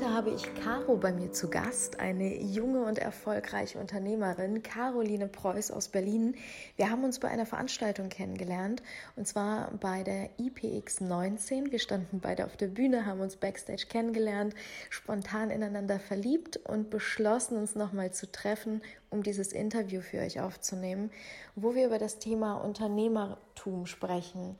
Heute habe ich Caro bei mir zu Gast, eine junge und erfolgreiche Unternehmerin, Caroline Preuß aus Berlin. Wir haben uns bei einer Veranstaltung kennengelernt und zwar bei der IPX 19. Wir standen beide auf der Bühne, haben uns backstage kennengelernt, spontan ineinander verliebt und beschlossen, uns nochmal zu treffen, um dieses Interview für euch aufzunehmen, wo wir über das Thema Unternehmertum sprechen.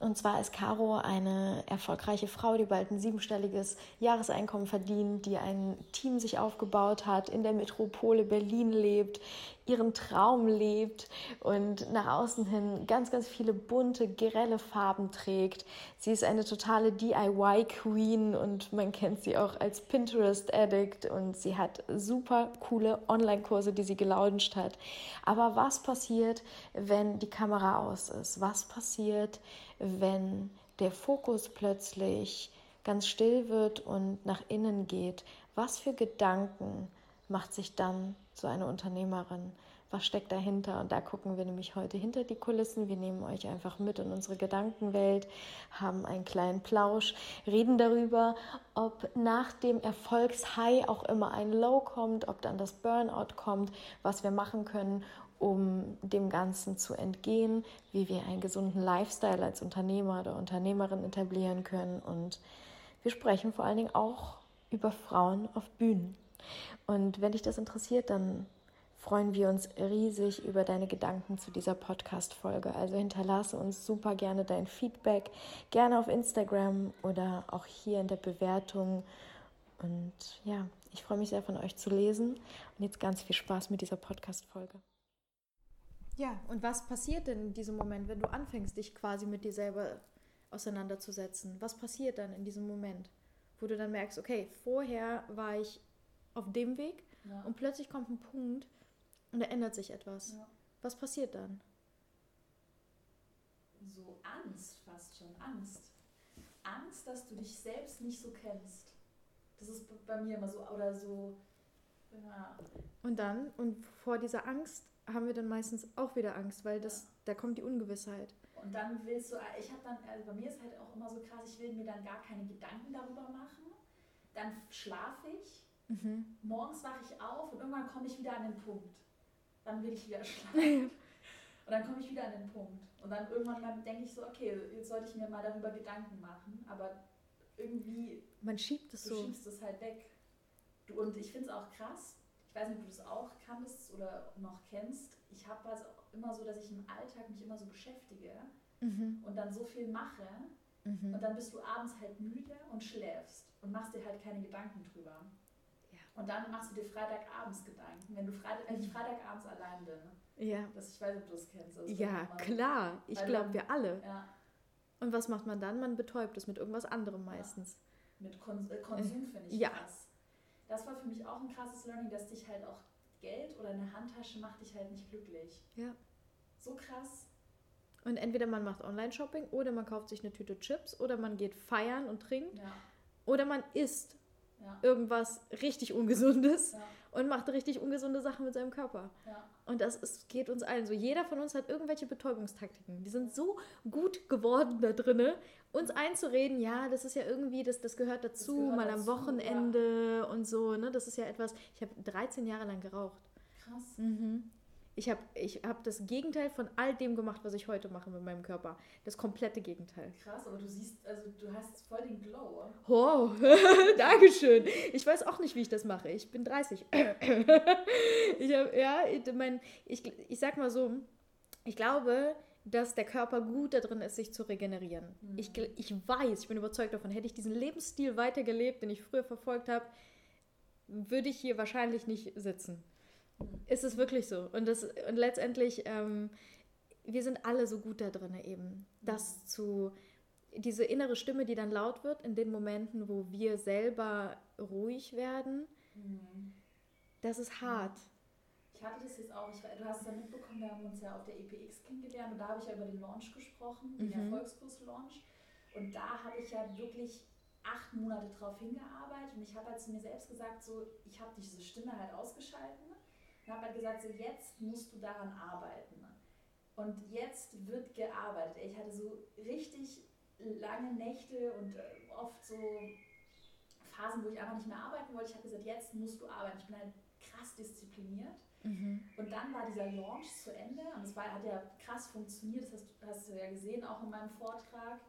Und zwar ist Caro eine erfolgreiche Frau, die bald ein siebenstelliges Jahreseinkommen verdient, die ein Team sich aufgebaut hat, in der Metropole Berlin lebt, ihren Traum lebt und nach außen hin ganz, ganz viele bunte, grelle Farben trägt. Sie ist eine totale DIY-Queen und man kennt sie auch als Pinterest-Addict und sie hat super coole Online-Kurse, die sie gelauncht hat. Aber was passiert, wenn die Kamera aus ist? Was passiert, wenn der Fokus plötzlich ganz still wird und nach innen geht? Was für Gedanken macht sich dann so eine Unternehmerin? Was steckt dahinter? Und da gucken wir nämlich heute hinter die Kulissen. Wir nehmen euch einfach mit in unsere Gedankenwelt, haben einen kleinen Plausch, reden darüber, ob nach dem Erfolgshigh auch immer ein Low kommt, ob dann das Burnout kommt, was wir machen können, um dem Ganzen zu entgehen, wie wir einen gesunden Lifestyle als Unternehmer oder Unternehmerin etablieren können. Und wir sprechen vor allen Dingen auch über Frauen auf Bühnen. Und wenn dich das interessiert, dann freuen wir uns riesig über deine Gedanken zu dieser Podcast-Folge. Also hinterlasse uns super gerne dein Feedback, gerne auf Instagram oder auch hier in der Bewertung. Und ja, ich freue mich sehr von euch zu lesen und jetzt ganz viel Spaß mit dieser Podcast-Folge. Ja, und was passiert denn in diesem Moment, wenn du anfängst, dich quasi mit dir selber auseinanderzusetzen? Was passiert dann in diesem Moment, wo du dann merkst, okay, vorher war ich auf dem Weg ja. und plötzlich kommt ein Punkt und da ändert sich etwas. Ja. Was passiert dann? So Angst, fast schon Angst. Angst, dass du dich selbst nicht so kennst. Das ist bei mir immer so, oder so. Ja. Und dann, und vor dieser Angst haben wir dann meistens auch wieder Angst, weil das, ja. da kommt die Ungewissheit. Und dann willst du, ich habe dann, also bei mir ist halt auch immer so krass, ich will mir dann gar keine Gedanken darüber machen. Dann schlafe ich Mhm. Morgens wache ich auf und irgendwann komme ich wieder an den Punkt. Dann will ich wieder schlafen. und dann komme ich wieder an den Punkt. Und dann irgendwann dann denke ich so, okay, jetzt sollte ich mir mal darüber Gedanken machen. Aber irgendwie. Man schiebt es so. Du schiebst es halt weg. Du, und ich finde es auch krass. Ich weiß nicht, ob du das auch kanntest oder noch kennst. Ich habe also immer so, dass ich im Alltag mich immer so beschäftige mhm. und dann so viel mache. Mhm. Und dann bist du abends halt müde und schläfst und machst dir halt keine Gedanken drüber. Und dann machst du dir Freitagabends Gedanken, wenn du Freitag, wenn ich Freitagabends allein bin. Ja. Das, ich weiß nicht, ob du das kennst. Also ja, klar. Ich glaube, wir alle. Ja. Und was macht man dann? Man betäubt es mit irgendwas anderem meistens. Ja. Mit Kon äh, Konsum finde ich ja. krass. Das war für mich auch ein krasses Learning, dass dich halt auch Geld oder eine Handtasche macht dich halt nicht glücklich. Ja. So krass. Und entweder man macht Online-Shopping oder man kauft sich eine Tüte Chips oder man geht feiern und trinkt. Ja. Oder man isst ja. irgendwas richtig Ungesundes ja. Und macht richtig ungesunde Sachen mit seinem Körper. Ja. Und das ist, geht uns allen so. Jeder von uns hat irgendwelche Betäubungstaktiken. Die sind so gut geworden da drinne, uns einzureden, ja, das ist ja irgendwie, das, das gehört dazu, das gehört mal am Wochenende und so. Ne? Das ist ja etwas, ich habe 13 Jahre lang geraucht. Krass. Mhm. Ich habe ich hab das Gegenteil von all dem gemacht, was ich heute mache mit meinem Körper. Das komplette Gegenteil. Krass, aber du siehst, also du hast voll den Glow. Oh, Dankeschön. Ich weiß auch nicht, wie ich das mache. Ich bin 30. ich hab, ja, ich, mein, ich, ich sag mal so, ich glaube, dass der Körper gut darin ist, sich zu regenerieren. Mhm. Ich, ich weiß, ich bin überzeugt davon, hätte ich diesen Lebensstil weitergelebt, den ich früher verfolgt habe, würde ich hier wahrscheinlich nicht sitzen ist es wirklich so. Und, das, und letztendlich, ähm, wir sind alle so gut da drin, eben, das zu, diese innere Stimme, die dann laut wird in den Momenten, wo wir selber ruhig werden, mhm. das ist hart. Ich hatte das jetzt auch, ich, du hast es ja mitbekommen, wir haben uns ja auf der EPX kennengelernt und da habe ich ja über den Launch gesprochen, den mhm. Erfolgskurs-Launch. Und da habe ich ja wirklich acht Monate drauf hingearbeitet und ich habe halt zu mir selbst gesagt, so, ich habe diese Stimme halt ausgeschalten und habe halt gesagt, so jetzt musst du daran arbeiten. Und jetzt wird gearbeitet. Ich hatte so richtig lange Nächte und äh, oft so Phasen, wo ich einfach nicht mehr arbeiten wollte. Ich habe gesagt, jetzt musst du arbeiten. Ich bin halt krass diszipliniert. Mhm. Und dann war dieser Launch zu Ende und es war, hat ja krass funktioniert, das hast, hast du ja gesehen, auch in meinem Vortrag.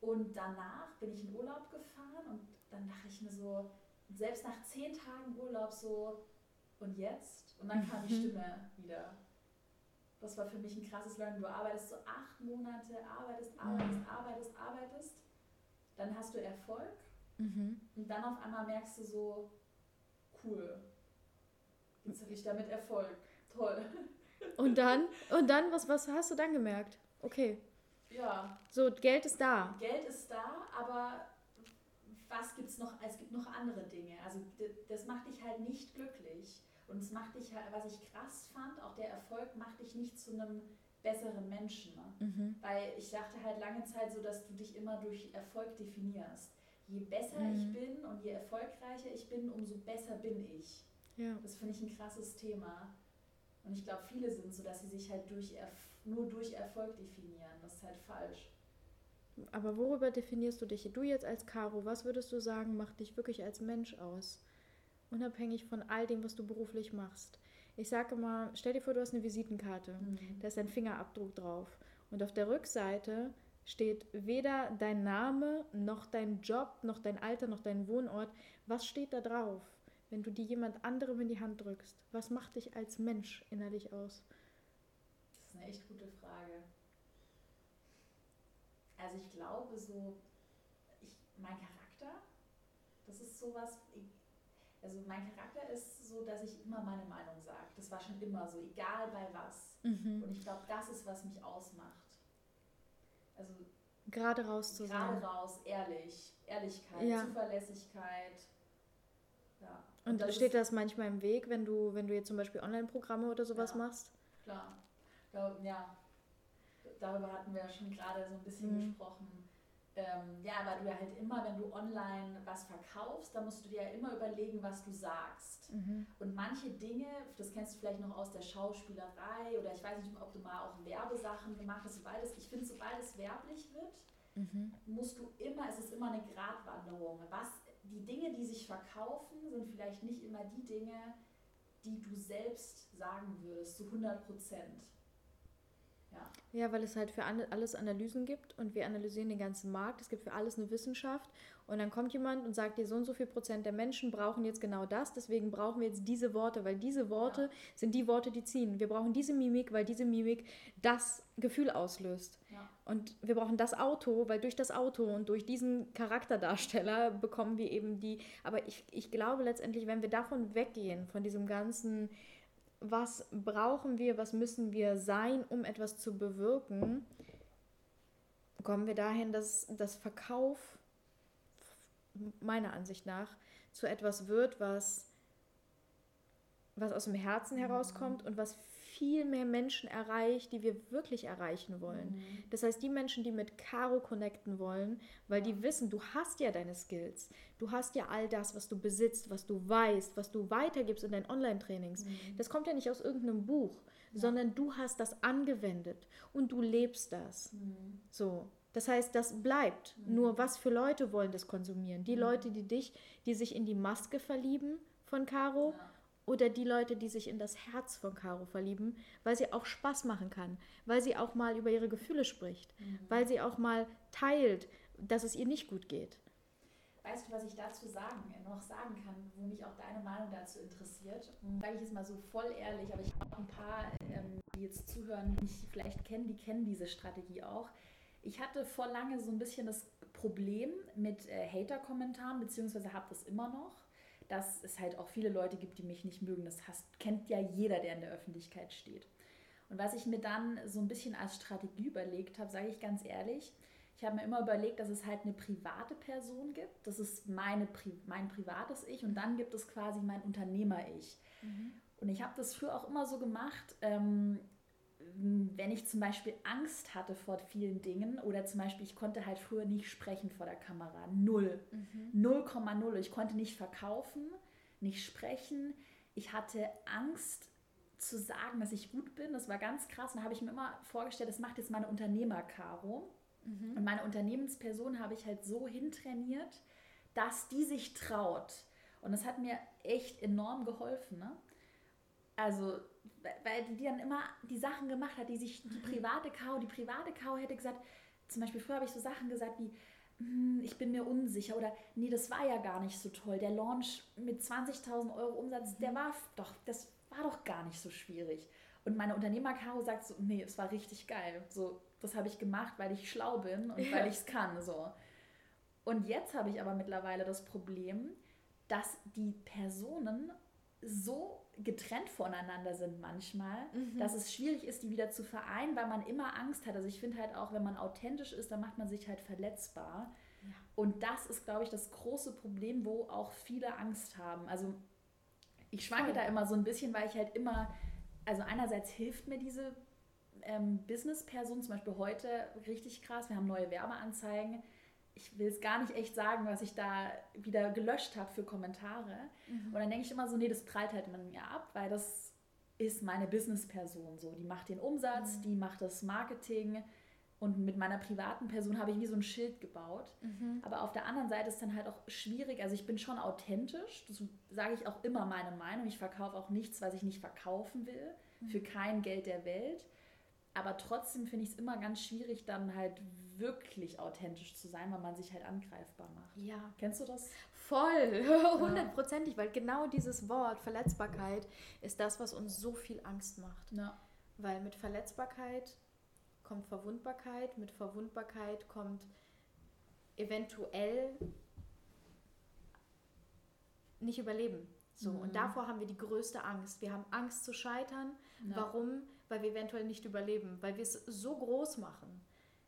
Und danach bin ich in Urlaub gefahren und dann dachte ich mir so, selbst nach zehn Tagen Urlaub so, und jetzt? Und dann kam die mhm. Stimme wieder. Das war für mich ein krasses Learning. Du arbeitest so acht Monate, arbeitest, arbeitest, arbeitest, arbeitest. Dann hast du Erfolg. Mhm. Und dann auf einmal merkst du so, cool. Jetzt habe ich damit Erfolg. Toll. Und dann? Und dann, was, was hast du dann gemerkt? Okay. Ja. So, Geld ist da. Geld ist da, aber was gibt's noch? Es gibt noch andere Dinge. Also das macht dich halt nicht glücklich. Und es macht dich halt, was ich krass fand, auch der Erfolg macht dich nicht zu einem besseren Menschen. Ne? Mhm. Weil ich dachte halt lange Zeit so, dass du dich immer durch Erfolg definierst. Je besser mhm. ich bin und je erfolgreicher ich bin, umso besser bin ich. Ja. Das finde ich ein krasses Thema. Und ich glaube, viele sind so, dass sie sich halt durch nur durch Erfolg definieren. Das ist halt falsch. Aber worüber definierst du dich? Du jetzt als Caro, was würdest du sagen, macht dich wirklich als Mensch aus? Unabhängig von all dem, was du beruflich machst. Ich sage immer, stell dir vor, du hast eine Visitenkarte, mhm. da ist dein Fingerabdruck drauf und auf der Rückseite steht weder dein Name, noch dein Job, noch dein Alter, noch dein Wohnort. Was steht da drauf, wenn du die jemand anderem in die Hand drückst? Was macht dich als Mensch innerlich aus? Das ist eine echt gute Frage. Also ich glaube so, ich, mein Charakter, das ist sowas, also mein Charakter ist so, dass ich immer meine Meinung sage. Das war schon immer so, egal bei was. Mhm. Und ich glaube, das ist, was mich ausmacht. Also gerade raus zu gerade sein. Gerade raus, ehrlich, Ehrlichkeit, ja. Zuverlässigkeit. Ja. Und, Und steht das manchmal im Weg, wenn du, wenn du jetzt zum Beispiel Online-Programme oder sowas ja, machst? Klar. Ja, darüber hatten wir ja schon gerade so ein bisschen mhm. gesprochen ähm, ja, aber du ja halt immer, wenn du online was verkaufst, dann musst du dir ja immer überlegen, was du sagst. Mhm. Und manche Dinge, das kennst du vielleicht noch aus der Schauspielerei oder ich weiß nicht, ob du mal auch Werbesachen gemacht hast, sobald es, ich finde, sobald es werblich wird, mhm. musst du immer, es ist immer eine Gratwanderung. Was, die Dinge, die sich verkaufen, sind vielleicht nicht immer die Dinge, die du selbst sagen würdest, zu 100 Prozent. Ja. ja, weil es halt für alles Analysen gibt und wir analysieren den ganzen Markt. Es gibt für alles eine Wissenschaft und dann kommt jemand und sagt dir, so und so viel Prozent der Menschen brauchen jetzt genau das, deswegen brauchen wir jetzt diese Worte, weil diese Worte ja. sind die Worte, die ziehen. Wir brauchen diese Mimik, weil diese Mimik das Gefühl auslöst. Ja. Und wir brauchen das Auto, weil durch das Auto und durch diesen Charakterdarsteller bekommen wir eben die. Aber ich, ich glaube letztendlich, wenn wir davon weggehen, von diesem ganzen was brauchen wir, was müssen wir sein, um etwas zu bewirken, kommen wir dahin, dass das Verkauf meiner Ansicht nach zu etwas wird, was, was aus dem Herzen herauskommt und was viel mehr Menschen erreicht, die wir wirklich erreichen wollen. Mhm. Das heißt, die Menschen, die mit Caro connecten wollen, weil die wissen, du hast ja deine Skills, du hast ja all das, was du besitzt, was du weißt, was du weitergibst in deinen Online-Trainings. Mhm. Das kommt ja nicht aus irgendeinem Buch, ja. sondern du hast das angewendet und du lebst das. Mhm. So. Das heißt, das bleibt. Mhm. Nur was für Leute wollen das konsumieren? Die mhm. Leute, die dich, die sich in die Maske verlieben von Caro. Ja oder die Leute, die sich in das Herz von Caro verlieben, weil sie auch Spaß machen kann, weil sie auch mal über ihre Gefühle spricht, mhm. weil sie auch mal teilt, dass es ihr nicht gut geht. Weißt du, was ich dazu sagen, noch sagen kann, wo mich auch deine Meinung dazu interessiert? Mhm. Sage ich es mal so voll ehrlich, aber ich habe auch ein paar, ähm, die jetzt zuhören, die mich vielleicht kennen, die kennen diese Strategie auch. Ich hatte vor lange so ein bisschen das Problem mit äh, Hater-Kommentaren, beziehungsweise habe das immer noch dass es halt auch viele Leute gibt, die mich nicht mögen. Das hast, kennt ja jeder, der in der Öffentlichkeit steht. Und was ich mir dann so ein bisschen als Strategie überlegt habe, sage ich ganz ehrlich, ich habe mir immer überlegt, dass es halt eine private Person gibt. Das ist meine, mein privates Ich und dann gibt es quasi mein Unternehmer-Ich. Mhm. Und ich habe das früher auch immer so gemacht, ähm, wenn ich zum Beispiel Angst hatte vor vielen Dingen oder zum Beispiel ich konnte halt früher nicht sprechen vor der Kamera, null, mhm. 0,0. Ich konnte nicht verkaufen, nicht sprechen. Ich hatte Angst zu sagen, dass ich gut bin. Das war ganz krass. Und da habe ich mir immer vorgestellt, das macht jetzt meine Unternehmer Caro. Mhm. Und meine Unternehmensperson habe ich halt so hintrainiert, dass die sich traut. Und das hat mir echt enorm geholfen. Ne? Also, weil die dann immer die Sachen gemacht hat, die sich die private Kau, die private Kau hätte gesagt, zum Beispiel früher habe ich so Sachen gesagt wie, hm, ich bin mir unsicher oder nee, das war ja gar nicht so toll. Der Launch mit 20.000 Euro Umsatz, der war doch, das war doch gar nicht so schwierig. Und meine Unternehmer Caro sagt so, nee, es war richtig geil. So, das habe ich gemacht, weil ich schlau bin und ja. weil ich es kann. So. Und jetzt habe ich aber mittlerweile das Problem, dass die Personen so getrennt voneinander sind manchmal, mhm. dass es schwierig ist, die wieder zu vereinen, weil man immer Angst hat. Also ich finde halt auch, wenn man authentisch ist, dann macht man sich halt verletzbar. Ja. Und das ist, glaube ich, das große Problem, wo auch viele Angst haben. Also ich schwanke Voll. da immer so ein bisschen, weil ich halt immer, also einerseits hilft mir diese ähm, Business-Person, zum Beispiel heute, richtig krass. Wir haben neue Werbeanzeigen ich will es gar nicht echt sagen, was ich da wieder gelöscht habe für Kommentare. Mhm. Und dann denke ich immer so, nee, das prallt halt man mir ab, weil das ist meine Business-Person so. Die macht den Umsatz, mhm. die macht das Marketing und mit meiner privaten Person habe ich wie so ein Schild gebaut. Mhm. Aber auf der anderen Seite ist dann halt auch schwierig. Also ich bin schon authentisch, das sage ich auch immer meine Meinung. Ich verkaufe auch nichts, was ich nicht verkaufen will, mhm. für kein Geld der Welt. Aber trotzdem finde ich es immer ganz schwierig, dann halt wirklich authentisch zu sein, weil man sich halt angreifbar macht. Ja. Kennst du das? Voll, hundertprozentig, weil genau dieses Wort Verletzbarkeit ist das, was uns so viel Angst macht. Ja. Weil mit Verletzbarkeit kommt Verwundbarkeit, mit Verwundbarkeit kommt eventuell nicht überleben. So, mhm. und davor haben wir die größte Angst. Wir haben Angst zu scheitern. Ja. Warum? Weil wir eventuell nicht überleben, weil wir es so groß machen.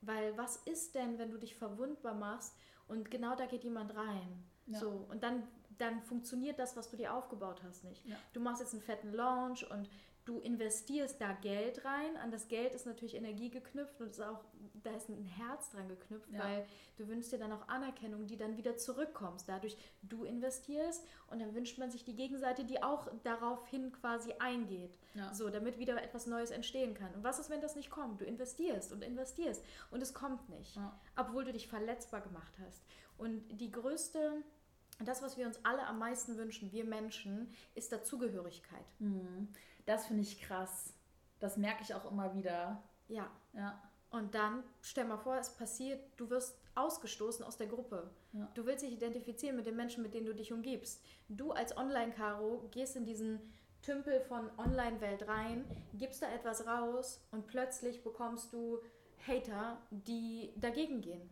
Weil was ist denn, wenn du dich verwundbar machst und genau da geht jemand rein? Ja. So, und dann, dann funktioniert das, was du dir aufgebaut hast, nicht. Ja. Du machst jetzt einen fetten Launch und du investierst da Geld rein. An das Geld ist natürlich Energie geknüpft und ist auch, da ist ein Herz dran geknüpft, ja. weil du wünschst dir dann auch Anerkennung, die dann wieder zurückkommst. Dadurch du investierst und dann wünscht man sich die Gegenseite, die auch daraufhin quasi eingeht. Ja. So, damit wieder etwas Neues entstehen kann. Und was ist, wenn das nicht kommt? Du investierst und investierst und es kommt nicht, ja. obwohl du dich verletzbar gemacht hast. Und die größte das, was wir uns alle am meisten wünschen, wir Menschen, ist Dazugehörigkeit. Mhm. Das finde ich krass. Das merke ich auch immer wieder. Ja. Ja. Und dann stell mal vor, es passiert, du wirst ausgestoßen aus der Gruppe. Ja. Du willst dich identifizieren mit den Menschen, mit denen du dich umgibst. Du als Online-Karo gehst in diesen Tümpel von Online-Welt rein, gibst da etwas raus und plötzlich bekommst du Hater, die dagegen gehen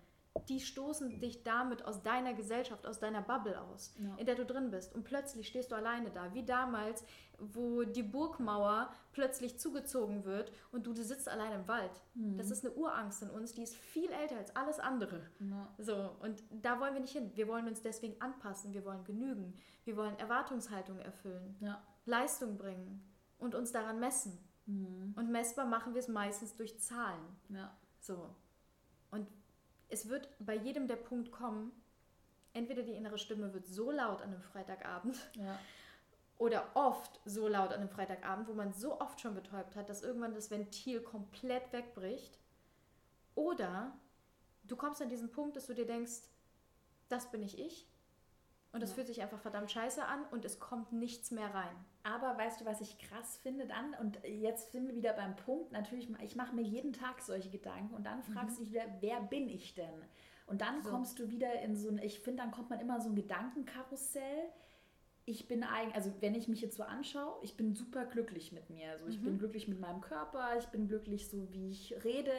die stoßen dich damit aus deiner Gesellschaft, aus deiner Bubble aus, ja. in der du drin bist. Und plötzlich stehst du alleine da, wie damals, wo die Burgmauer plötzlich zugezogen wird und du, du sitzt allein im Wald. Mhm. Das ist eine Urangst in uns, die ist viel älter als alles andere. Ja. So, und da wollen wir nicht hin. Wir wollen uns deswegen anpassen, wir wollen genügen, wir wollen Erwartungshaltung erfüllen, ja. Leistung bringen und uns daran messen. Mhm. Und messbar machen wir es meistens durch Zahlen. So. Und es wird bei jedem der Punkt kommen, entweder die innere Stimme wird so laut an einem Freitagabend ja. oder oft so laut an einem Freitagabend, wo man so oft schon betäubt hat, dass irgendwann das Ventil komplett wegbricht. Oder du kommst an diesen Punkt, dass du dir denkst, das bin ich ich. Und es ja. fühlt sich einfach verdammt scheiße an und es kommt nichts mehr rein. Aber weißt du, was ich krass finde dann? Und jetzt sind wir wieder beim Punkt. Natürlich, ich mache mir jeden Tag solche Gedanken und dann fragst du mhm. dich wieder, wer bin ich denn? Und dann so. kommst du wieder in so ein, ich finde, dann kommt man immer so ein Gedankenkarussell. Ich bin eigentlich, also wenn ich mich jetzt so anschaue, ich bin super glücklich mit mir. Also ich mhm. bin glücklich mit meinem Körper, ich bin glücklich so, wie ich rede.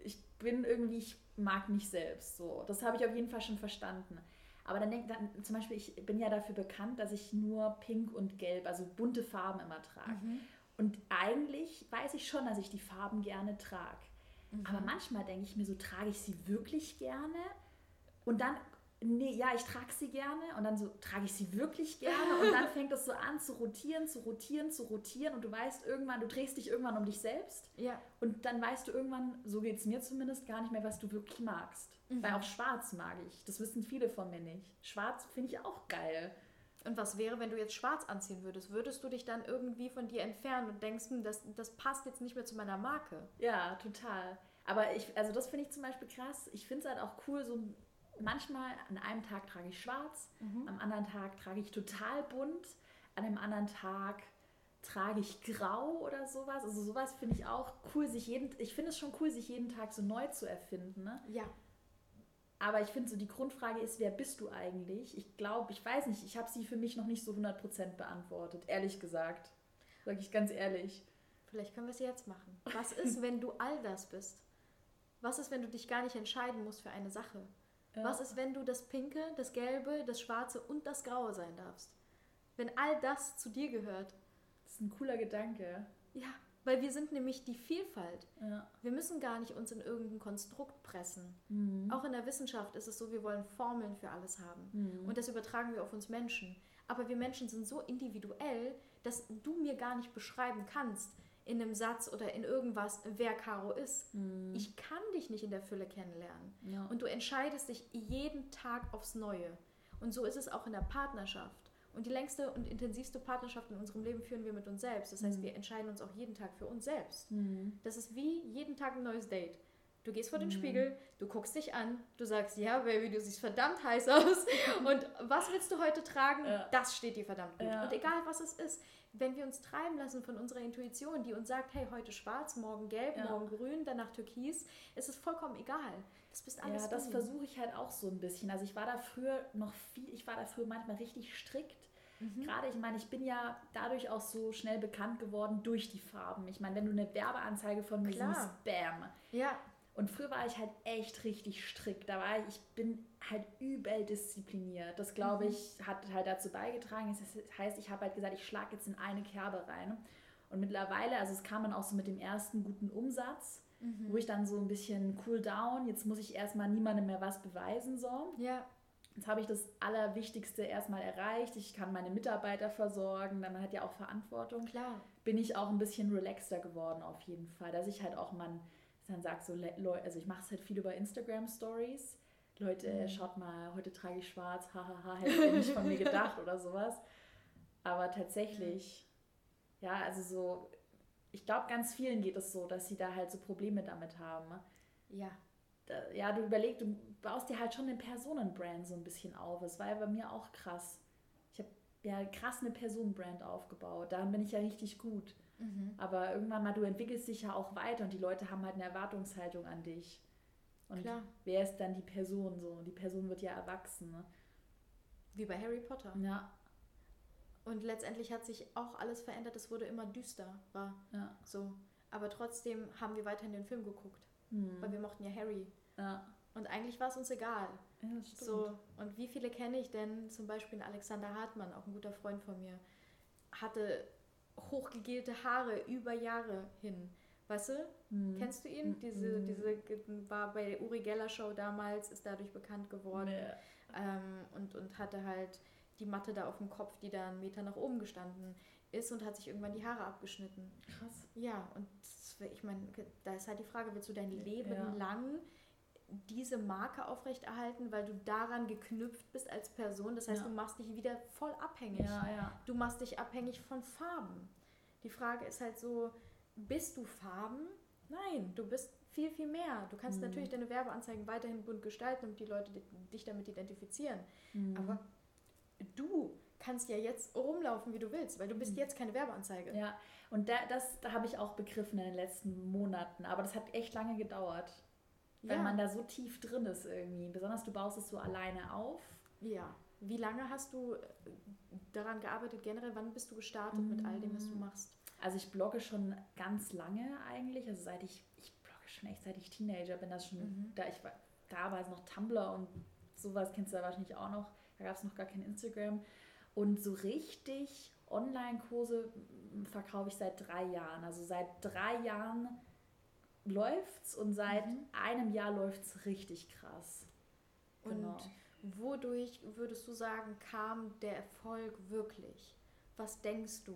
Ich bin irgendwie, ich mag mich selbst. So, das habe ich auf jeden Fall schon verstanden. Aber dann denkt dann zum Beispiel, ich bin ja dafür bekannt, dass ich nur Pink und Gelb, also bunte Farben immer trage. Mhm. Und eigentlich weiß ich schon, dass ich die Farben gerne trage. Mhm. Aber manchmal denke ich mir so, trage ich sie wirklich gerne? Und dann, nee, ja, ich trage sie gerne. Und dann so, trage ich sie wirklich gerne? Und dann fängt es so an zu rotieren, zu rotieren, zu rotieren. Und du weißt irgendwann, du drehst dich irgendwann um dich selbst. Ja. Und dann weißt du irgendwann, so geht es mir zumindest, gar nicht mehr, was du wirklich magst. Mhm. Weil auch schwarz mag ich. Das wissen viele von mir nicht. Schwarz finde ich auch geil. Und was wäre, wenn du jetzt schwarz anziehen würdest? Würdest du dich dann irgendwie von dir entfernen und denkst, hm, das, das passt jetzt nicht mehr zu meiner Marke? Ja, total. Aber ich, also das finde ich zum Beispiel krass. Ich finde es halt auch cool, so manchmal an einem Tag trage ich schwarz, mhm. am anderen Tag trage ich total bunt, an einem anderen Tag trage ich grau oder sowas. Also sowas finde ich auch cool, sich jeden, ich finde es schon cool, sich jeden Tag so neu zu erfinden. Ne? Ja. Aber ich finde so, die Grundfrage ist, wer bist du eigentlich? Ich glaube, ich weiß nicht, ich habe sie für mich noch nicht so 100% beantwortet, ehrlich gesagt. Sag ich ganz ehrlich. Vielleicht können wir es jetzt machen. Was ist, wenn du all das bist? Was ist, wenn du dich gar nicht entscheiden musst für eine Sache? Ja. Was ist, wenn du das Pinke, das Gelbe, das Schwarze und das Graue sein darfst? Wenn all das zu dir gehört. Das ist ein cooler Gedanke. Ja, weil wir sind nämlich die Vielfalt. Ja. Wir müssen gar nicht uns in irgendein Konstrukt pressen. Mhm. Auch in der Wissenschaft ist es so, wir wollen Formeln für alles haben. Mhm. Und das übertragen wir auf uns Menschen. Aber wir Menschen sind so individuell, dass du mir gar nicht beschreiben kannst, in einem Satz oder in irgendwas, wer Caro ist. Mhm. Ich kann dich nicht in der Fülle kennenlernen. Ja. Und du entscheidest dich jeden Tag aufs Neue. Und so ist es auch in der Partnerschaft. Und die längste und intensivste Partnerschaft in unserem Leben führen wir mit uns selbst. Das heißt, mhm. wir entscheiden uns auch jeden Tag für uns selbst. Mhm. Das ist wie jeden Tag ein neues Date. Du gehst vor den mhm. Spiegel, du guckst dich an, du sagst, ja, Baby, du siehst verdammt heiß aus. und was willst du heute tragen? Ja. Das steht dir verdammt gut. Ja. Und egal, was es ist, wenn wir uns treiben lassen von unserer Intuition, die uns sagt, hey, heute schwarz, morgen gelb, ja. morgen grün, danach türkis, ist es vollkommen egal. Das bist alles Ja, das versuche ich halt auch so ein bisschen. Also ich war da früher noch viel, ich war da früher manchmal richtig strikt. Mhm. Gerade, ich meine, ich bin ja dadurch auch so schnell bekannt geworden durch die Farben. Ich meine, wenn du eine Werbeanzeige von mir siehst, bam. Ja. Und früher war ich halt echt richtig strikt. Da war ich, ich bin halt übel diszipliniert. Das glaube mhm. ich hat halt dazu beigetragen. Das heißt, ich habe halt gesagt, ich schlage jetzt in eine Kerbe rein. Und mittlerweile, also es kam dann auch so mit dem ersten guten Umsatz, mhm. wo ich dann so ein bisschen cool down, jetzt muss ich erstmal niemandem mehr was beweisen so. Ja. Jetzt habe ich das Allerwichtigste erstmal erreicht. Ich kann meine Mitarbeiter versorgen, dann hat ja auch Verantwortung. Klar. Bin ich auch ein bisschen relaxter geworden auf jeden Fall, dass ich halt auch mal dann sage so, also ich mache es halt viel über Instagram Stories. Leute, mhm. schaut mal, heute trage ich schwarz, hahaha, hätte ich nicht von mir gedacht oder sowas. Aber tatsächlich, ja, also so, ich glaube, ganz vielen geht es so, dass sie da halt so Probleme damit haben. Ja. Da, ja, du überlegst, du baust dir halt schon eine Personenbrand so ein bisschen auf. Das war ja bei mir auch krass. Ich habe ja krass eine Personenbrand aufgebaut. Daran bin ich ja richtig gut. Mhm. Aber irgendwann mal, du entwickelst dich ja auch weiter und die Leute haben halt eine Erwartungshaltung an dich. Und Klar. wer ist dann die Person so? Die Person wird ja erwachsen. Ne? Wie bei Harry Potter. Ja. Und letztendlich hat sich auch alles verändert. Es wurde immer düster, war ja. so. Aber trotzdem haben wir weiterhin den Film geguckt, mhm. weil wir mochten ja Harry. Ja. Und eigentlich war es uns egal. Ja, stimmt. so und wie viele kenne ich denn? Zum Beispiel Alexander Hartmann, auch ein guter Freund von mir, hatte hochgegelte Haare über Jahre hin. Weißt du? Mhm. Kennst du ihn? Mhm. Diese, diese war bei der Uri Geller Show damals, ist dadurch bekannt geworden nee. ähm, und, und hatte halt die Matte da auf dem Kopf, die da einen Meter nach oben gestanden ist und hat sich irgendwann die Haare abgeschnitten. Krass. Ja, und ich meine, da ist halt die Frage, willst du dein Leben ja. lang diese Marke aufrechterhalten, weil du daran geknüpft bist als Person. Das heißt, ja. du machst dich wieder voll abhängig. Ja, ja. Du machst dich abhängig von Farben. Die Frage ist halt so, bist du Farben? Nein, du bist viel, viel mehr. Du kannst mhm. natürlich deine Werbeanzeigen weiterhin bunt gestalten und die Leute dich damit identifizieren. Mhm. Aber du kannst ja jetzt rumlaufen, wie du willst, weil du bist mhm. jetzt keine Werbeanzeige. Ja, und da, das da habe ich auch begriffen in den letzten Monaten. Aber das hat echt lange gedauert. Weil ja. man da so tief drin ist irgendwie. Besonders du baust es so alleine auf. Ja. Wie lange hast du äh, daran gearbeitet generell? Wann bist du gestartet mm. mit all dem, was du mm. machst? Also ich blogge schon ganz lange eigentlich. Also seit ich, ich blogge schon echt seit ich Teenager bin. Das schon, mhm. da ich war, da war es noch Tumblr und sowas kennst du ja wahrscheinlich auch noch. Da gab es noch gar kein Instagram. Und so richtig Online-Kurse verkaufe ich seit drei Jahren. Also seit drei Jahren läuft's und seit mhm. einem Jahr läuft es richtig krass. Genau. Und wodurch würdest du sagen, kam der Erfolg wirklich? Was denkst du?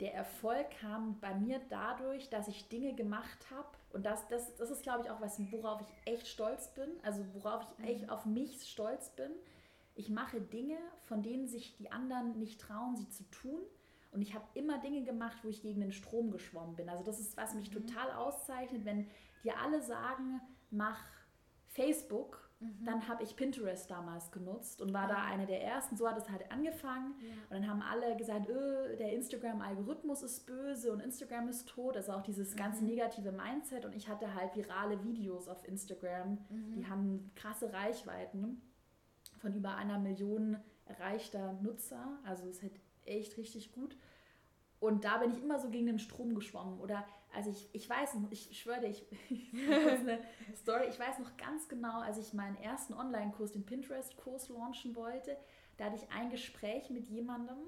Der Erfolg kam bei mir dadurch, dass ich Dinge gemacht habe. Und das, das, das ist, glaube ich, auch was, worauf ich echt stolz bin. Also worauf ich mhm. echt auf mich stolz bin. Ich mache Dinge, von denen sich die anderen nicht trauen, sie zu tun. Und ich habe immer Dinge gemacht, wo ich gegen den Strom geschwommen bin. Also das ist, was mich mhm. total auszeichnet, wenn dir alle sagen, mach Facebook Mhm. Dann habe ich Pinterest damals genutzt und war ah. da eine der ersten. So hat es halt angefangen. Ja. Und dann haben alle gesagt, öh, der Instagram-Algorithmus ist böse und Instagram ist tot. Also auch dieses mhm. ganze negative Mindset. Und ich hatte halt virale Videos auf Instagram. Mhm. Die haben krasse Reichweiten von über einer Million erreichter Nutzer. Also es halt echt richtig gut. Und da bin ich immer so gegen den Strom geschwommen. Oder also ich, ich weiß noch, ich schwöre dir, ich, eine Story, ich weiß noch ganz genau, als ich meinen ersten Online-Kurs, den Pinterest-Kurs launchen wollte, da hatte ich ein Gespräch mit jemandem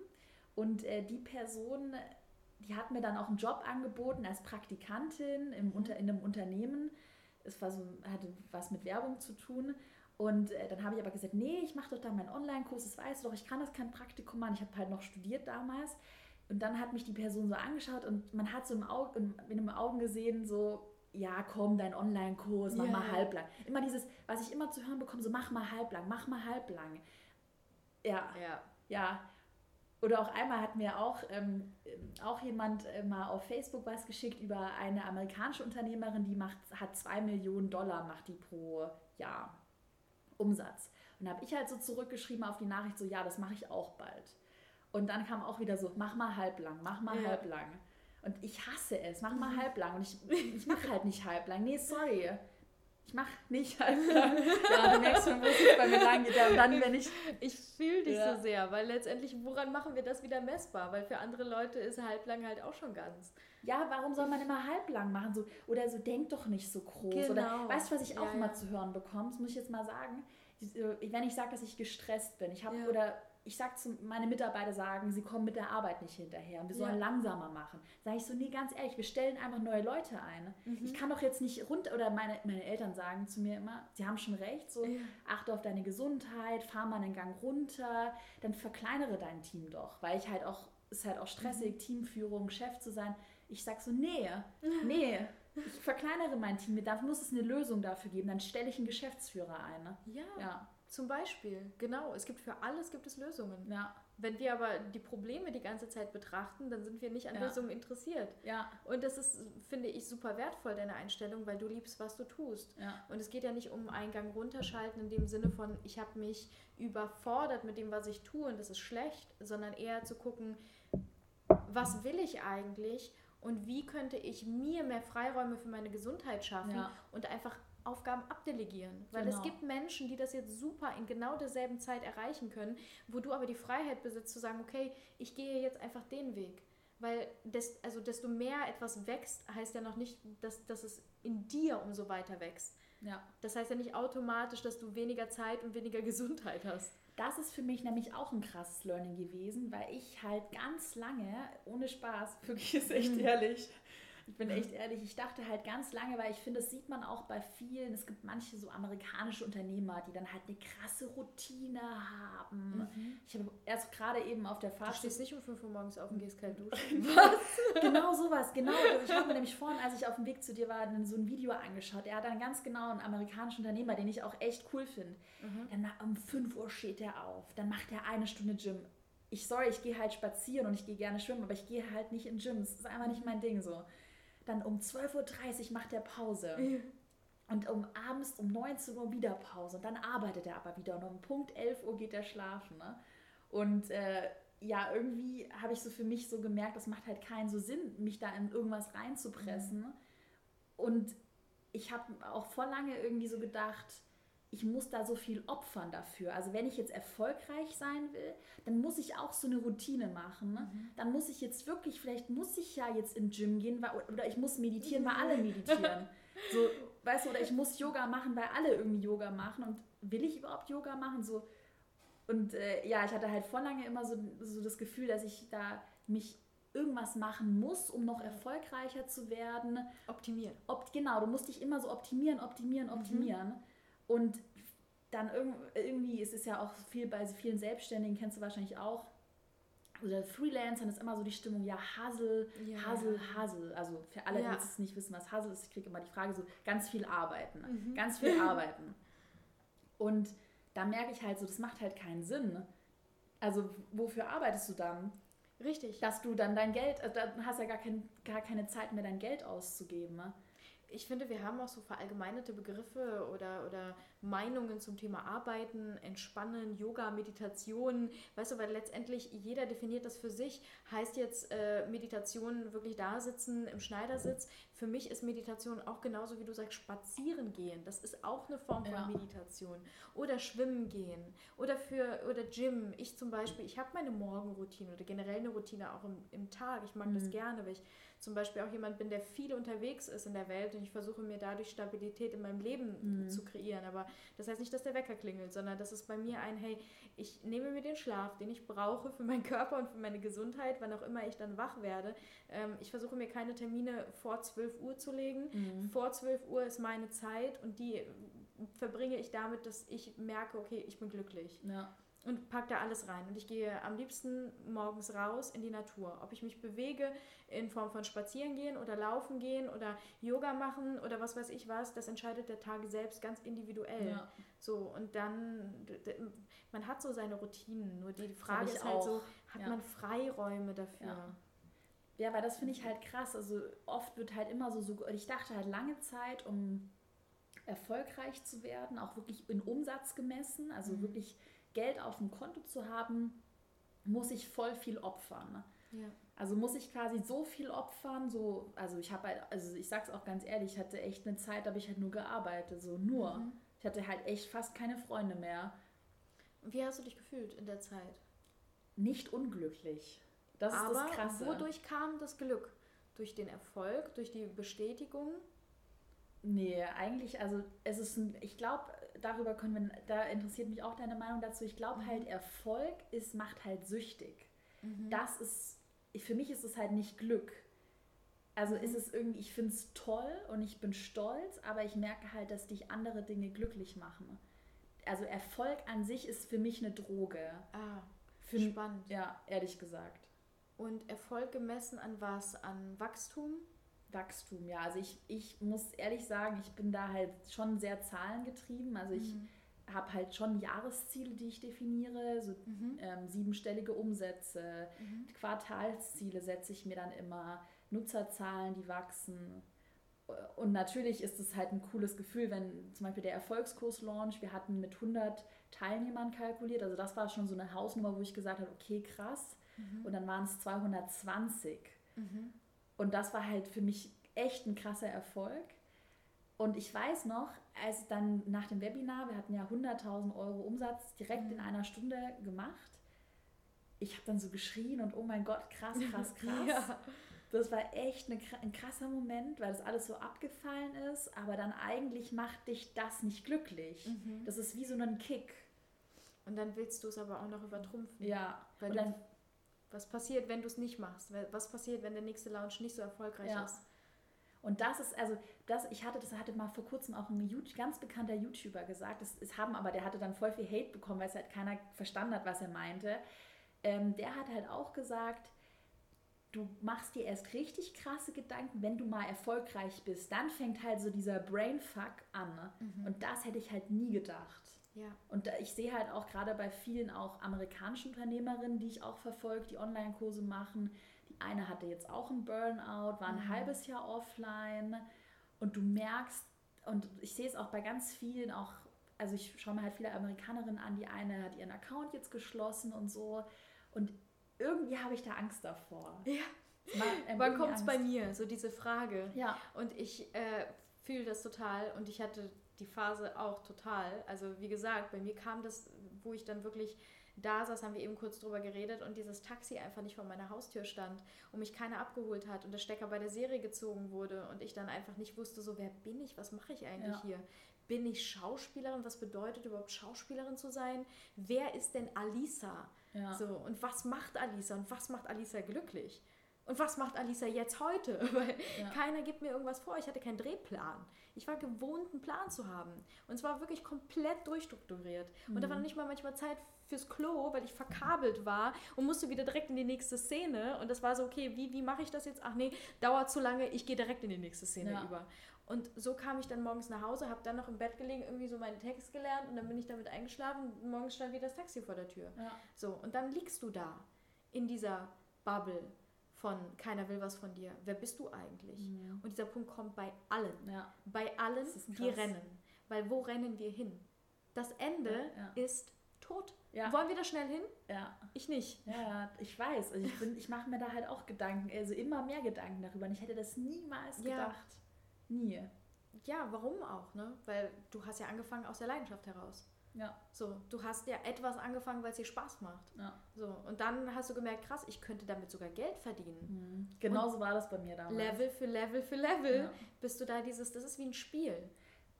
und äh, die Person, die hat mir dann auch einen Job angeboten als Praktikantin im, unter, in einem Unternehmen. Es war so, hatte was mit Werbung zu tun. Und äh, dann habe ich aber gesagt, nee, ich mache doch da meinen Online-Kurs, das weißt du doch, ich kann das kein Praktikum machen. Ich habe halt noch studiert damals. Und dann hat mich die Person so angeschaut und man hat so im Auge, in, den Augen gesehen, so, ja, komm, dein Online-Kurs, mach yeah. mal halblang. Immer dieses, was ich immer zu hören bekomme, so mach mal halblang, mach mal halblang. Ja, ja. ja. Oder auch einmal hat mir auch, ähm, auch jemand äh, mal auf Facebook was geschickt über eine amerikanische Unternehmerin, die macht, hat zwei Millionen Dollar, macht die pro Jahr Umsatz. Und da habe ich halt so zurückgeschrieben auf die Nachricht, so ja, das mache ich auch bald. Und dann kam auch wieder so, mach mal halblang, mach mal ja. halblang. Und ich hasse es, mach mal mhm. halblang. Und ich, ich mache halt nicht halblang. Nee, sorry. Ich mache nicht halblang. ja, du merkst schon, wo es bei mir lang geht. Ja, dann, wenn ich. Ich fühle dich ja. so sehr, weil letztendlich, woran machen wir das wieder messbar? Weil für andere Leute ist halblang halt auch schon ganz. Ja, warum soll man immer halblang machen? So, oder so, denk doch nicht so groß. Genau. Oder weißt du, was ich auch ja, immer zu hören bekomme? Das muss ich jetzt mal sagen. Wenn ich sage, dass ich gestresst bin, ich habe oder ich sage zu meine Mitarbeiter sagen, sie kommen mit der Arbeit nicht hinterher und wir sollen ja. langsamer machen. Sage ich so, nee, ganz ehrlich, wir stellen einfach neue Leute ein. Mhm. Ich kann doch jetzt nicht runter, oder meine, meine Eltern sagen zu mir immer, sie haben schon recht, so ja. achte auf deine Gesundheit, fahr mal einen Gang runter, dann verkleinere dein Team doch, weil ich halt auch, ist halt auch stressig, mhm. Teamführung, Chef zu sein. Ich sage so, nee, nee, ich verkleinere mein Team, da muss es eine Lösung dafür geben, dann stelle ich einen Geschäftsführer ein. Ne? Ja. ja. Zum Beispiel, genau. Es gibt für alles gibt es Lösungen. Ja. Wenn wir aber die Probleme die ganze Zeit betrachten, dann sind wir nicht an ja. Lösungen interessiert. Ja. Und das ist, finde ich, super wertvoll, deine Einstellung, weil du liebst, was du tust. Ja. Und es geht ja nicht um Eingang runterschalten in dem Sinne von, ich habe mich überfordert mit dem, was ich tue und das ist schlecht, sondern eher zu gucken, was will ich eigentlich und wie könnte ich mir mehr Freiräume für meine Gesundheit schaffen ja. und einfach Aufgaben abdelegieren. Weil genau. es gibt Menschen, die das jetzt super in genau derselben Zeit erreichen können, wo du aber die Freiheit besitzt zu sagen, okay, ich gehe jetzt einfach den Weg. Weil des, also desto mehr etwas wächst, heißt ja noch nicht, dass, dass es in dir umso weiter wächst. Ja. Das heißt ja nicht automatisch, dass du weniger Zeit und weniger Gesundheit hast. Das ist für mich nämlich auch ein krasses Learning gewesen, weil ich halt ganz lange, ohne Spaß, wirklich ist echt mhm. ehrlich, ich bin echt ehrlich, ich dachte halt ganz lange, weil ich finde, das sieht man auch bei vielen, es gibt manche so amerikanische Unternehmer, die dann halt eine krasse Routine haben. Mhm. Ich habe erst gerade eben auf der Fahrt... Du stehst nicht um 5 Uhr morgens auf und gehst kalt duschen. Was? genau sowas, genau. Ich habe mir nämlich vorhin, als ich auf dem Weg zu dir war, so ein Video angeschaut. Er hat dann ganz genau einen amerikanischen Unternehmer, den ich auch echt cool finde. Mhm. Dann um 5 Uhr steht er auf, dann macht er eine Stunde Gym ich sorry, ich gehe halt spazieren und ich gehe gerne schwimmen, aber ich gehe halt nicht in Gyms. Das ist einfach nicht mein Ding so. Dann um 12.30 Uhr macht er Pause. Ja. Und um abends um 19 Uhr wieder Pause. Und dann arbeitet er aber wieder. Und um Punkt 11 Uhr geht er schlafen. Ne? Und äh, ja, irgendwie habe ich so für mich so gemerkt, das macht halt keinen so Sinn, mich da in irgendwas reinzupressen. Mhm. Und ich habe auch vor lange irgendwie so gedacht, ich muss da so viel opfern dafür. Also wenn ich jetzt erfolgreich sein will, dann muss ich auch so eine Routine machen. Ne? Mhm. Dann muss ich jetzt wirklich, vielleicht muss ich ja jetzt im Gym gehen weil, oder ich muss meditieren, weil alle meditieren. so, weißt du, oder ich muss Yoga machen, weil alle irgendwie Yoga machen. Und will ich überhaupt Yoga machen? So, und äh, ja, ich hatte halt vor lange immer so, so das Gefühl, dass ich da mich irgendwas machen muss, um noch erfolgreicher zu werden. Optimieren. Opt, genau, du musst dich immer so optimieren, optimieren, optimieren. Mhm. Und dann irgendwie ist es ja auch viel bei vielen Selbstständigen, kennst du wahrscheinlich auch, oder Freelancern ist immer so die Stimmung, ja, Hustle, ja. Hustle, Hustle. Also für alle, ja. die es nicht wissen, was Hustle ist, ich kriege immer die Frage so, ganz viel arbeiten, mhm. ganz viel arbeiten. Und da merke ich halt so, das macht halt keinen Sinn. Also wofür arbeitest du dann? Richtig. Dass du dann dein Geld, also dann hast ja gar, kein, gar keine Zeit mehr, dein Geld auszugeben. Ne? Ich finde, wir haben auch so verallgemeinerte Begriffe oder, oder Meinungen zum Thema Arbeiten, Entspannen, Yoga, Meditation. Weißt du, weil letztendlich jeder definiert das für sich. Heißt jetzt äh, Meditation wirklich da sitzen im Schneidersitz? Für mich ist Meditation auch genauso wie du sagst, spazieren gehen. Das ist auch eine Form von ja. Meditation. Oder schwimmen gehen. Oder für oder Gym. Ich zum Beispiel, ich habe meine Morgenroutine oder generell eine Routine auch im, im Tag. Ich mag mhm. das gerne, weil ich zum Beispiel auch jemand bin, der viel unterwegs ist in der Welt und ich versuche mir dadurch Stabilität in meinem Leben mhm. zu kreieren. Aber das heißt nicht, dass der Wecker klingelt, sondern das ist bei mir ein, hey, ich nehme mir den Schlaf, den ich brauche für meinen Körper und für meine Gesundheit, wann auch immer ich dann wach werde. Ähm, ich versuche mir keine Termine vor 12 Uhr zu legen. Mhm. Vor 12 Uhr ist meine Zeit und die verbringe ich damit, dass ich merke, okay, ich bin glücklich. Ja und packe da alles rein. Und ich gehe am liebsten morgens raus in die Natur. Ob ich mich bewege in Form von Spazieren gehen oder Laufen gehen oder Yoga machen oder was weiß ich was, das entscheidet der Tag selbst ganz individuell. Ja. So, und dann, man hat so seine Routinen. Nur die Frage ist halt auch. so, hat ja. man Freiräume dafür? Ja. Ja, weil das finde ich halt krass. Also oft wird halt immer so, so, ich dachte halt lange Zeit, um erfolgreich zu werden, auch wirklich in Umsatz gemessen, also mhm. wirklich Geld auf dem Konto zu haben, muss ich voll viel opfern. Ja. Also muss ich quasi so viel opfern, so, also ich habe halt, also ich sag's auch ganz ehrlich, ich hatte echt eine Zeit, da habe ich halt nur gearbeitet, so nur. Mhm. Ich hatte halt echt fast keine Freunde mehr. Wie hast du dich gefühlt in der Zeit? Nicht unglücklich. Das Aber ist das Krasse. wodurch kam das Glück? Durch den Erfolg, durch die Bestätigung? Nee, eigentlich, also es ist ein, ich glaube, darüber können wir, da interessiert mich auch deine Meinung dazu. Ich glaube halt, mhm. halt, Erfolg ist, macht halt süchtig. Mhm. Das ist, für mich ist es halt nicht Glück. Also mhm. ist es irgendwie, ich finde es toll und ich bin stolz, aber ich merke halt, dass dich andere Dinge glücklich machen. Also Erfolg an sich ist für mich eine Droge. Ah, für, spannend. Ja, ehrlich gesagt. Und Erfolg gemessen an was? An Wachstum? Wachstum, ja. Also ich, ich muss ehrlich sagen, ich bin da halt schon sehr zahlengetrieben. Also ich mhm. habe halt schon Jahresziele, die ich definiere, so mhm. ähm, siebenstellige Umsätze, mhm. Quartalsziele setze ich mir dann immer, Nutzerzahlen, die wachsen. Und natürlich ist es halt ein cooles Gefühl, wenn zum Beispiel der Erfolgskurs-Launch, wir hatten mit 100 Teilnehmern kalkuliert, also das war schon so eine Hausnummer, wo ich gesagt habe, okay, krass. Mhm. Und dann waren es 220. Und das war halt für mich echt ein krasser Erfolg. Und ich weiß noch, als dann nach dem Webinar, wir hatten ja 100.000 Euro Umsatz direkt mhm. in einer Stunde gemacht. Ich habe dann so geschrien und oh mein Gott, krass, krass, krass. ja. Das war echt eine, ein krasser Moment, weil das alles so abgefallen ist, aber dann eigentlich macht dich das nicht glücklich. Mhm. Das ist wie so ein Kick. Und dann willst du es aber auch noch übertrumpfen. Ja. Weil und dann was passiert, wenn du es nicht machst? Was passiert, wenn der nächste Launch nicht so erfolgreich ja. ist? Und das ist, also, das, ich hatte, das hatte mal vor kurzem auch ein YouTube, ganz bekannter YouTuber gesagt, das, das haben aber, der hatte dann voll viel Hate bekommen, weil es halt keiner verstanden hat, was er meinte. Ähm, der hat halt auch gesagt, du machst dir erst richtig krasse Gedanken, wenn du mal erfolgreich bist. Dann fängt halt so dieser Brainfuck an. Mhm. Und das hätte ich halt nie gedacht. Ja. Und ich sehe halt auch gerade bei vielen auch amerikanischen Unternehmerinnen, die ich auch verfolge, die Online-Kurse machen. Die eine hatte jetzt auch einen Burnout, war ein mhm. halbes Jahr offline und du merkst, und ich sehe es auch bei ganz vielen, auch, also ich schaue mir halt viele Amerikanerinnen an, die eine hat ihren Account jetzt geschlossen und so. Und irgendwie habe ich da Angst davor. Ja. Wann kommt es bei mir? So diese Frage. Ja. Und ich äh, fühle das total und ich hatte die Phase auch total. Also wie gesagt, bei mir kam das, wo ich dann wirklich da saß, haben wir eben kurz drüber geredet und dieses Taxi einfach nicht vor meiner Haustür stand und mich keiner abgeholt hat und der Stecker bei der Serie gezogen wurde und ich dann einfach nicht wusste, so wer bin ich, was mache ich eigentlich ja. hier? Bin ich Schauspielerin? Was bedeutet überhaupt Schauspielerin zu sein? Wer ist denn Alisa? Ja. So, und was macht Alisa und was macht Alisa glücklich? Und was macht Alisa jetzt heute? Weil ja. keiner gibt mir irgendwas vor. Ich hatte keinen Drehplan. Ich war gewohnt, einen Plan zu haben. Und es war wirklich komplett durchstrukturiert. Mhm. Und da war mhm. nicht mal manchmal Zeit fürs Klo, weil ich verkabelt war und musste wieder direkt in die nächste Szene. Und das war so, okay, wie, wie mache ich das jetzt? Ach nee, dauert zu lange, ich gehe direkt in die nächste Szene ja. über. Und so kam ich dann morgens nach Hause, habe dann noch im Bett gelegen, irgendwie so meinen Text gelernt und dann bin ich damit eingeschlafen morgens stand wieder das Taxi vor der Tür. Ja. So, und dann liegst du da in dieser Bubble von keiner will was von dir. Wer bist du eigentlich? Mhm. Und dieser Punkt kommt bei allen. Ja. Bei allen, die rennen. Weil wo rennen wir hin? Das Ende ja, ja. ist tot. Wollen wir da schnell hin? Ja. Ich nicht. Ja, ich weiß. Also ich, ich mache mir da halt auch Gedanken, also immer mehr Gedanken darüber. Und ich hätte das niemals gedacht. Nie. Ja, warum auch, ne? Weil du hast ja angefangen aus der Leidenschaft heraus. Ja. So, du hast ja etwas angefangen, weil es dir Spaß macht. Ja. So, und dann hast du gemerkt, krass, ich könnte damit sogar Geld verdienen. Mhm. Genauso war das bei mir damals. Level für Level für Level ja. bist du da dieses, das ist wie ein Spiel.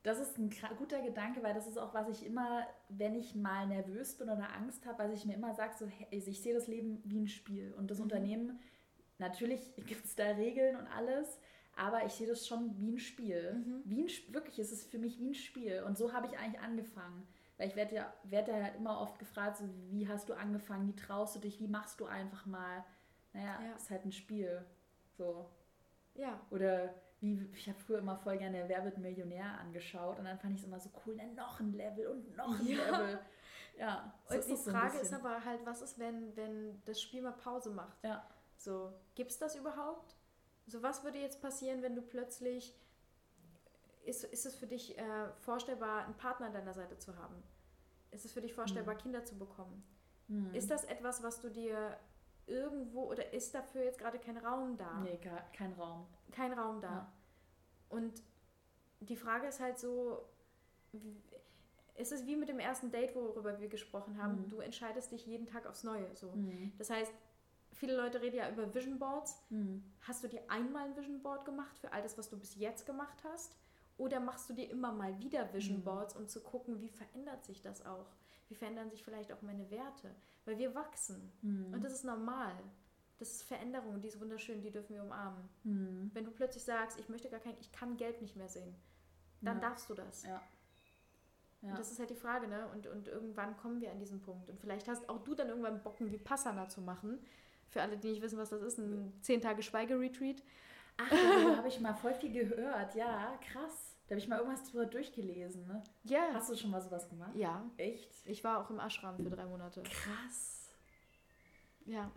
Das ist ein guter Gedanke, weil das ist auch, was ich immer, wenn ich mal nervös bin oder Angst habe, was ich mir immer sage, so, hey, ich sehe das Leben wie ein Spiel. Und das mhm. Unternehmen, natürlich gibt es da Regeln und alles, aber ich sehe das schon wie ein Spiel. Mhm. Wie ein, wirklich, es ist für mich wie ein Spiel. Und so habe ich eigentlich angefangen. Weil ich werde ja, werd ja halt immer oft gefragt, so, wie hast du angefangen, wie traust du dich, wie machst du einfach mal. Naja, ja. ist halt ein Spiel. So. Ja. Oder wie, ich habe früher immer voll gerne Wer wird Millionär angeschaut und dann fand ich es immer so cool, dann noch ein Level und noch ein ja. Level. Ja. So und die Frage so ist aber halt, was ist, wenn, wenn das Spiel mal Pause macht? Ja. So, gibt es das überhaupt? So, was würde jetzt passieren, wenn du plötzlich ist, ist es für dich äh, vorstellbar, einen Partner an deiner Seite zu haben? Ist es für dich vorstellbar, mhm. Kinder zu bekommen? Mhm. Ist das etwas, was du dir irgendwo oder ist dafür jetzt gerade kein Raum da? Nee, kein Raum. Kein Raum da. Ja. Und die Frage ist halt so, ist es wie mit dem ersten Date, worüber wir gesprochen haben, mhm. du entscheidest dich jeden Tag aufs Neue. So. Mhm. Das heißt, viele Leute reden ja über Vision Boards. Mhm. Hast du dir einmal ein Vision Board gemacht für all das, was du bis jetzt gemacht hast? Oder machst du dir immer mal wieder Vision mhm. Boards, um zu gucken, wie verändert sich das auch? Wie verändern sich vielleicht auch meine Werte? Weil wir wachsen. Mhm. Und das ist normal. Das ist Veränderung, die ist wunderschön, die dürfen wir umarmen. Mhm. Wenn du plötzlich sagst, ich möchte gar kein, ich kann Geld nicht mehr sehen, dann ja. darfst du das. Ja. Ja. Und das ist halt die Frage, ne? Und, und irgendwann kommen wir an diesen Punkt. Und vielleicht hast auch du dann irgendwann Bock, ein Vipassana zu machen. Für alle, die nicht wissen, was das ist, ein 10 Tage Schweigeretreat. Ach, da habe ich mal voll viel gehört. Ja, krass. Da habe ich mal irgendwas drüber durchgelesen, ne? Ja. Hast du schon mal sowas gemacht? Ja. Echt? Ich war auch im Ashram für drei Monate. Krass. Ja.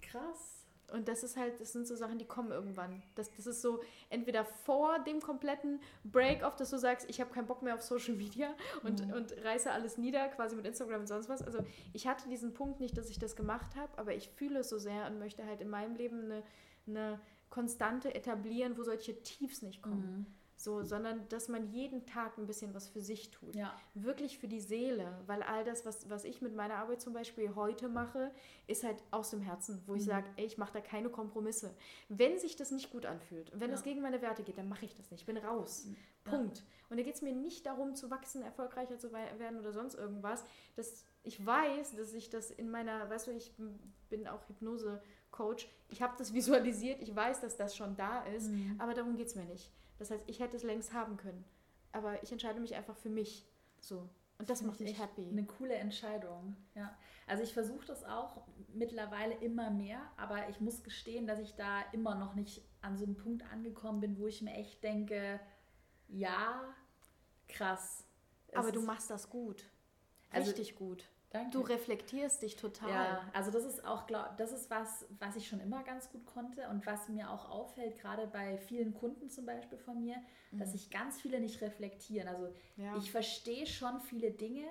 Krass. Und das ist halt, das sind so Sachen, die kommen irgendwann. Das, das ist so entweder vor dem kompletten Break-off, dass du sagst, ich habe keinen Bock mehr auf Social Media und, mhm. und reiße alles nieder, quasi mit Instagram und sonst was. Also ich hatte diesen Punkt nicht, dass ich das gemacht habe, aber ich fühle es so sehr und möchte halt in meinem Leben eine, eine Konstante etablieren, wo solche Tiefs nicht kommen. Mhm. So, sondern dass man jeden Tag ein bisschen was für sich tut. Ja. Wirklich für die Seele. Weil all das, was, was ich mit meiner Arbeit zum Beispiel heute mache, ist halt aus dem Herzen, wo mhm. ich sage, ey, ich mache da keine Kompromisse. Wenn sich das nicht gut anfühlt wenn ja. das gegen meine Werte geht, dann mache ich das nicht. Ich bin raus. Mhm. Punkt. Ja. Und da geht es mir nicht darum zu wachsen, erfolgreicher zu werden oder sonst irgendwas. Das, ich weiß, dass ich das in meiner, weißt du, ich bin auch Hypnose-Coach, ich habe das visualisiert, ich weiß, dass das schon da ist, mhm. aber darum geht es mir nicht. Das heißt, ich hätte es längst haben können. Aber ich entscheide mich einfach für mich. So. Und das, das macht mich happy. Eine coole Entscheidung. Ja. Also ich versuche das auch mittlerweile immer mehr, aber ich muss gestehen, dass ich da immer noch nicht an so einem Punkt angekommen bin, wo ich mir echt denke, ja, krass. Aber du machst das gut. Also Richtig also, gut. Danke. Du reflektierst dich total. Ja, also das ist auch, glaub, das ist was, was ich schon immer ganz gut konnte und was mir auch auffällt, gerade bei vielen Kunden zum Beispiel von mir, mhm. dass sich ganz viele nicht reflektieren. Also ja. ich verstehe schon viele Dinge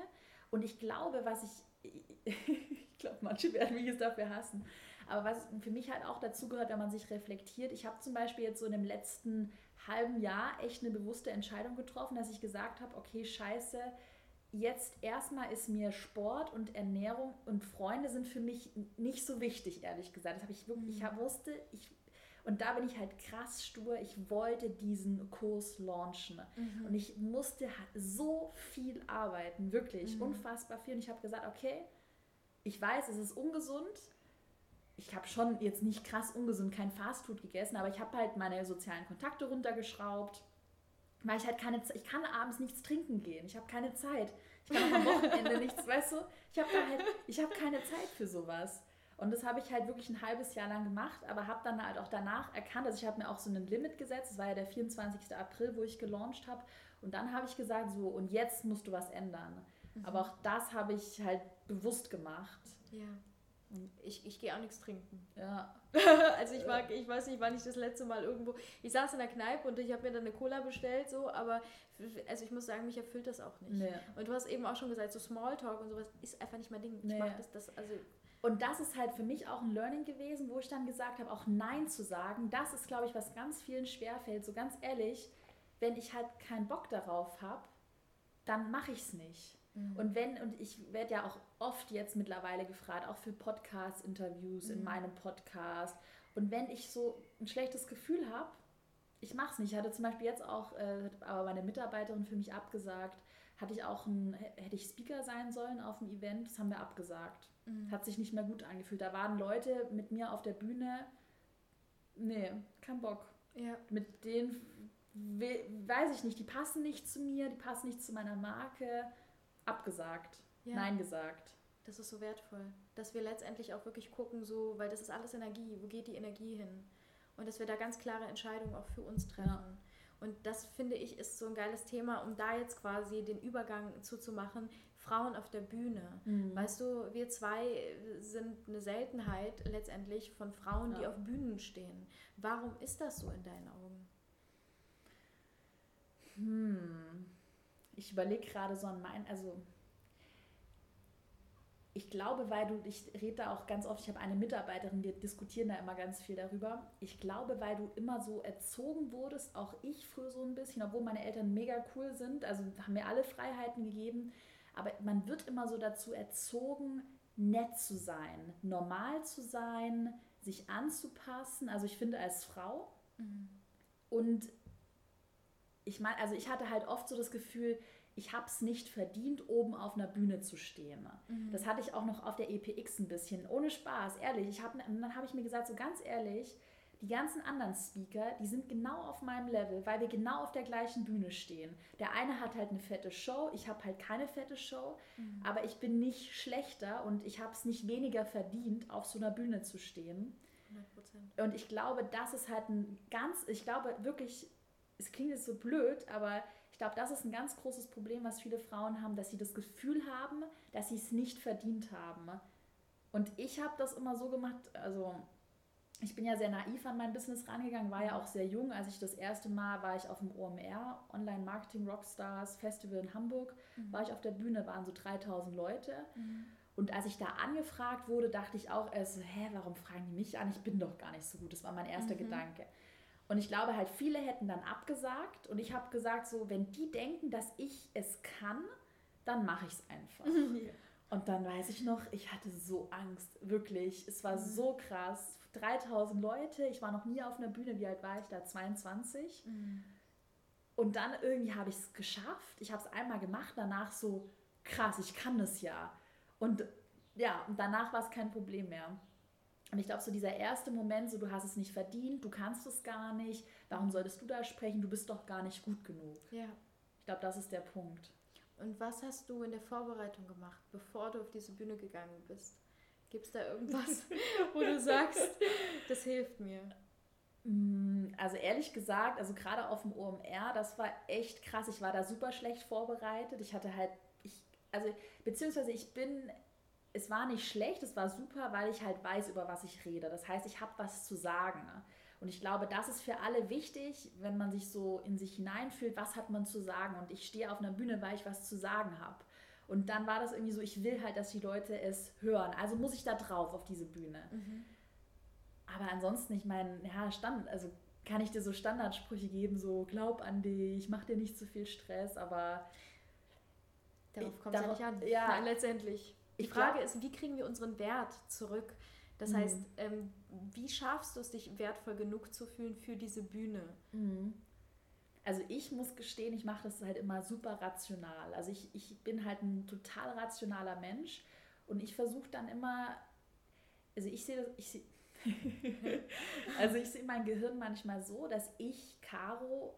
und ich glaube, was ich, ich glaube, manche werden mich jetzt dafür hassen, aber was für mich halt auch dazu gehört, wenn man sich reflektiert. Ich habe zum Beispiel jetzt so in dem letzten halben Jahr echt eine bewusste Entscheidung getroffen, dass ich gesagt habe, okay, scheiße, jetzt erstmal ist mir Sport und Ernährung und Freunde sind für mich nicht so wichtig, ehrlich gesagt. Das habe ich wirklich, ich mhm. wusste, ich und da bin ich halt krass stur. Ich wollte diesen Kurs launchen. Mhm. Und ich musste so viel arbeiten, wirklich mhm. unfassbar viel. Und ich habe gesagt, okay, ich weiß, es ist ungesund. Ich habe schon jetzt nicht krass ungesund, kein Fastfood gegessen, aber ich habe halt meine sozialen Kontakte runtergeschraubt weil ich halt keine Zeit, ich kann abends nichts trinken gehen. Ich habe keine Zeit. Ich kann auch am Wochenende nichts, weißt du? Ich habe halt, ich habe keine Zeit für sowas. Und das habe ich halt wirklich ein halbes Jahr lang gemacht, aber habe dann halt auch danach erkannt, also ich habe mir auch so ein Limit gesetzt, das war ja der 24. April, wo ich gelauncht habe. Und dann habe ich gesagt, so, und jetzt musst du was ändern. Mhm. Aber auch das habe ich halt bewusst gemacht. Ja. Ich, ich gehe auch nichts trinken. Ja. also ich mag, ich weiß nicht, wann ich das letzte Mal irgendwo. Ich saß in der Kneipe und ich habe mir dann eine Cola bestellt, so, aber also ich muss sagen, mich erfüllt das auch nicht. Nee. Und du hast eben auch schon gesagt, so Smalltalk und sowas ist einfach nicht mein Ding. Nee. Ich mag das, das, also. Und das ist halt für mich auch ein Learning gewesen, wo ich dann gesagt habe, auch Nein zu sagen. Das ist, glaube ich, was ganz vielen schwerfällt. So ganz ehrlich, wenn ich halt keinen Bock darauf habe, dann mache ich es nicht. Mhm. Und wenn, und ich werde ja auch oft jetzt mittlerweile gefragt, auch für Podcast-Interviews mhm. in meinem Podcast. Und wenn ich so ein schlechtes Gefühl habe, ich mache es nicht. Ich hatte zum Beispiel jetzt auch, äh, aber meine Mitarbeiterin für mich abgesagt, hatte ich auch ein, hätte ich Speaker sein sollen auf dem Event, das haben wir abgesagt. Mhm. Hat sich nicht mehr gut angefühlt. Da waren Leute mit mir auf der Bühne, nee, kein Bock. Ja. Mit denen, weiß ich nicht, die passen nicht zu mir, die passen nicht zu meiner Marke abgesagt, ja. Nein gesagt. Das ist so wertvoll, dass wir letztendlich auch wirklich gucken, so, weil das ist alles Energie. Wo geht die Energie hin? Und dass wir da ganz klare Entscheidungen auch für uns treffen. Ja. Und das finde ich ist so ein geiles Thema, um da jetzt quasi den Übergang zuzumachen. Frauen auf der Bühne. Mhm. Weißt du, wir zwei sind eine Seltenheit letztendlich von Frauen, ja. die auf Bühnen stehen. Warum ist das so in deinen Augen? Hm ich überlege gerade so an mein, also ich glaube, weil du, ich rede da auch ganz oft, ich habe eine Mitarbeiterin, wir diskutieren da immer ganz viel darüber. Ich glaube, weil du immer so erzogen wurdest, auch ich früher so ein bisschen, obwohl meine Eltern mega cool sind, also haben mir alle Freiheiten gegeben, aber man wird immer so dazu erzogen, nett zu sein, normal zu sein, sich anzupassen. Also ich finde als Frau. Mhm. Und ich meine, also ich hatte halt oft so das Gefühl, ich habe es nicht verdient, oben auf einer Bühne zu stehen. Mhm. Das hatte ich auch noch auf der EPX ein bisschen. Ohne Spaß, ehrlich. Ich hab, dann habe ich mir gesagt, so ganz ehrlich, die ganzen anderen Speaker, die sind genau auf meinem Level, weil wir genau auf der gleichen Bühne stehen. Der eine hat halt eine fette Show, ich habe halt keine fette Show, mhm. aber ich bin nicht schlechter und ich habe es nicht weniger verdient, auf so einer Bühne zu stehen. 100%. Und ich glaube, das ist halt ein ganz, ich glaube wirklich, es klingt jetzt so blöd, aber ich glaube, das ist ein ganz großes Problem, was viele Frauen haben, dass sie das Gefühl haben, dass sie es nicht verdient haben. Und ich habe das immer so gemacht, also ich bin ja sehr naiv an mein Business rangegangen, war ja auch sehr jung. Als ich das erste Mal war ich auf dem OMR, Online Marketing Rockstars Festival in Hamburg, mhm. war ich auf der Bühne, waren so 3000 Leute. Mhm. Und als ich da angefragt wurde, dachte ich auch erst, hä, warum fragen die mich an? Ich bin doch gar nicht so gut. Das war mein erster mhm. Gedanke. Und ich glaube halt, viele hätten dann abgesagt. Und ich habe gesagt, so, wenn die denken, dass ich es kann, dann mache ich es einfach. ja. Und dann weiß ich noch, ich hatte so Angst, wirklich. Es war mhm. so krass. 3000 Leute, ich war noch nie auf einer Bühne. Wie alt war ich da? 22. Mhm. Und dann irgendwie habe ich es geschafft. Ich habe es einmal gemacht, danach so, krass, ich kann das ja. Und ja, und danach war es kein Problem mehr. Und ich glaube, so dieser erste Moment, so du hast es nicht verdient, du kannst es gar nicht, warum solltest du da sprechen, du bist doch gar nicht gut genug. Ja. Ich glaube, das ist der Punkt. Und was hast du in der Vorbereitung gemacht, bevor du auf diese Bühne gegangen bist? Gibt es da irgendwas, wo du sagst, das hilft mir? Mm, also ehrlich gesagt, also gerade auf dem OMR, das war echt krass. Ich war da super schlecht vorbereitet. Ich hatte halt, ich, also beziehungsweise ich bin es war nicht schlecht, es war super, weil ich halt weiß, über was ich rede. Das heißt, ich habe was zu sagen. Und ich glaube, das ist für alle wichtig, wenn man sich so in sich hineinfühlt, was hat man zu sagen. Und ich stehe auf einer Bühne, weil ich was zu sagen habe. Und dann war das irgendwie so, ich will halt, dass die Leute es hören. Also muss ich da drauf auf diese Bühne. Mhm. Aber ansonsten, ich meine, ja, Stand, also kann ich dir so Standardsprüche geben, so glaub an dich, mach dir nicht zu viel Stress, aber darauf kommt es ja nicht an. Ja, Nein, letztendlich. Die Frage ist, wie kriegen wir unseren Wert zurück? Das mhm. heißt, ähm, wie schaffst du es, dich wertvoll genug zu fühlen für diese Bühne? Mhm. Also ich muss gestehen, ich mache das halt immer super rational. Also ich, ich bin halt ein total rationaler Mensch und ich versuche dann immer, also ich sehe das, ich sehe, also ich sehe mein Gehirn manchmal so, dass ich Caro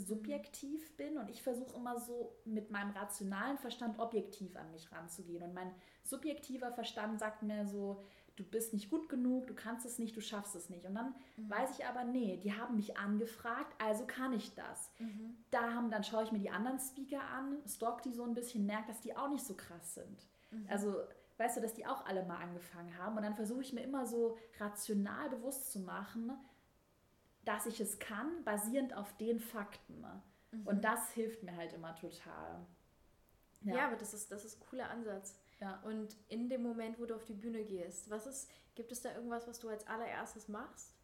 subjektiv bin und ich versuche immer so mit meinem rationalen Verstand objektiv an mich ranzugehen. Und mein subjektiver Verstand sagt mir so, du bist nicht gut genug, du kannst es nicht, du schaffst es nicht. Und dann mhm. weiß ich aber, nee, die haben mich angefragt, also kann ich das. Mhm. Da haben, dann schaue ich mir die anderen Speaker an, stalk die so ein bisschen, merke, dass die auch nicht so krass sind. Mhm. Also weißt du, dass die auch alle mal angefangen haben. Und dann versuche ich mir immer so rational bewusst zu machen, dass ich es kann, basierend auf den Fakten. Mhm. Und das hilft mir halt immer total. Ja, ja aber das ist, das ist ein cooler Ansatz. Ja. Und in dem Moment, wo du auf die Bühne gehst, was ist, gibt es da irgendwas, was du als allererstes machst?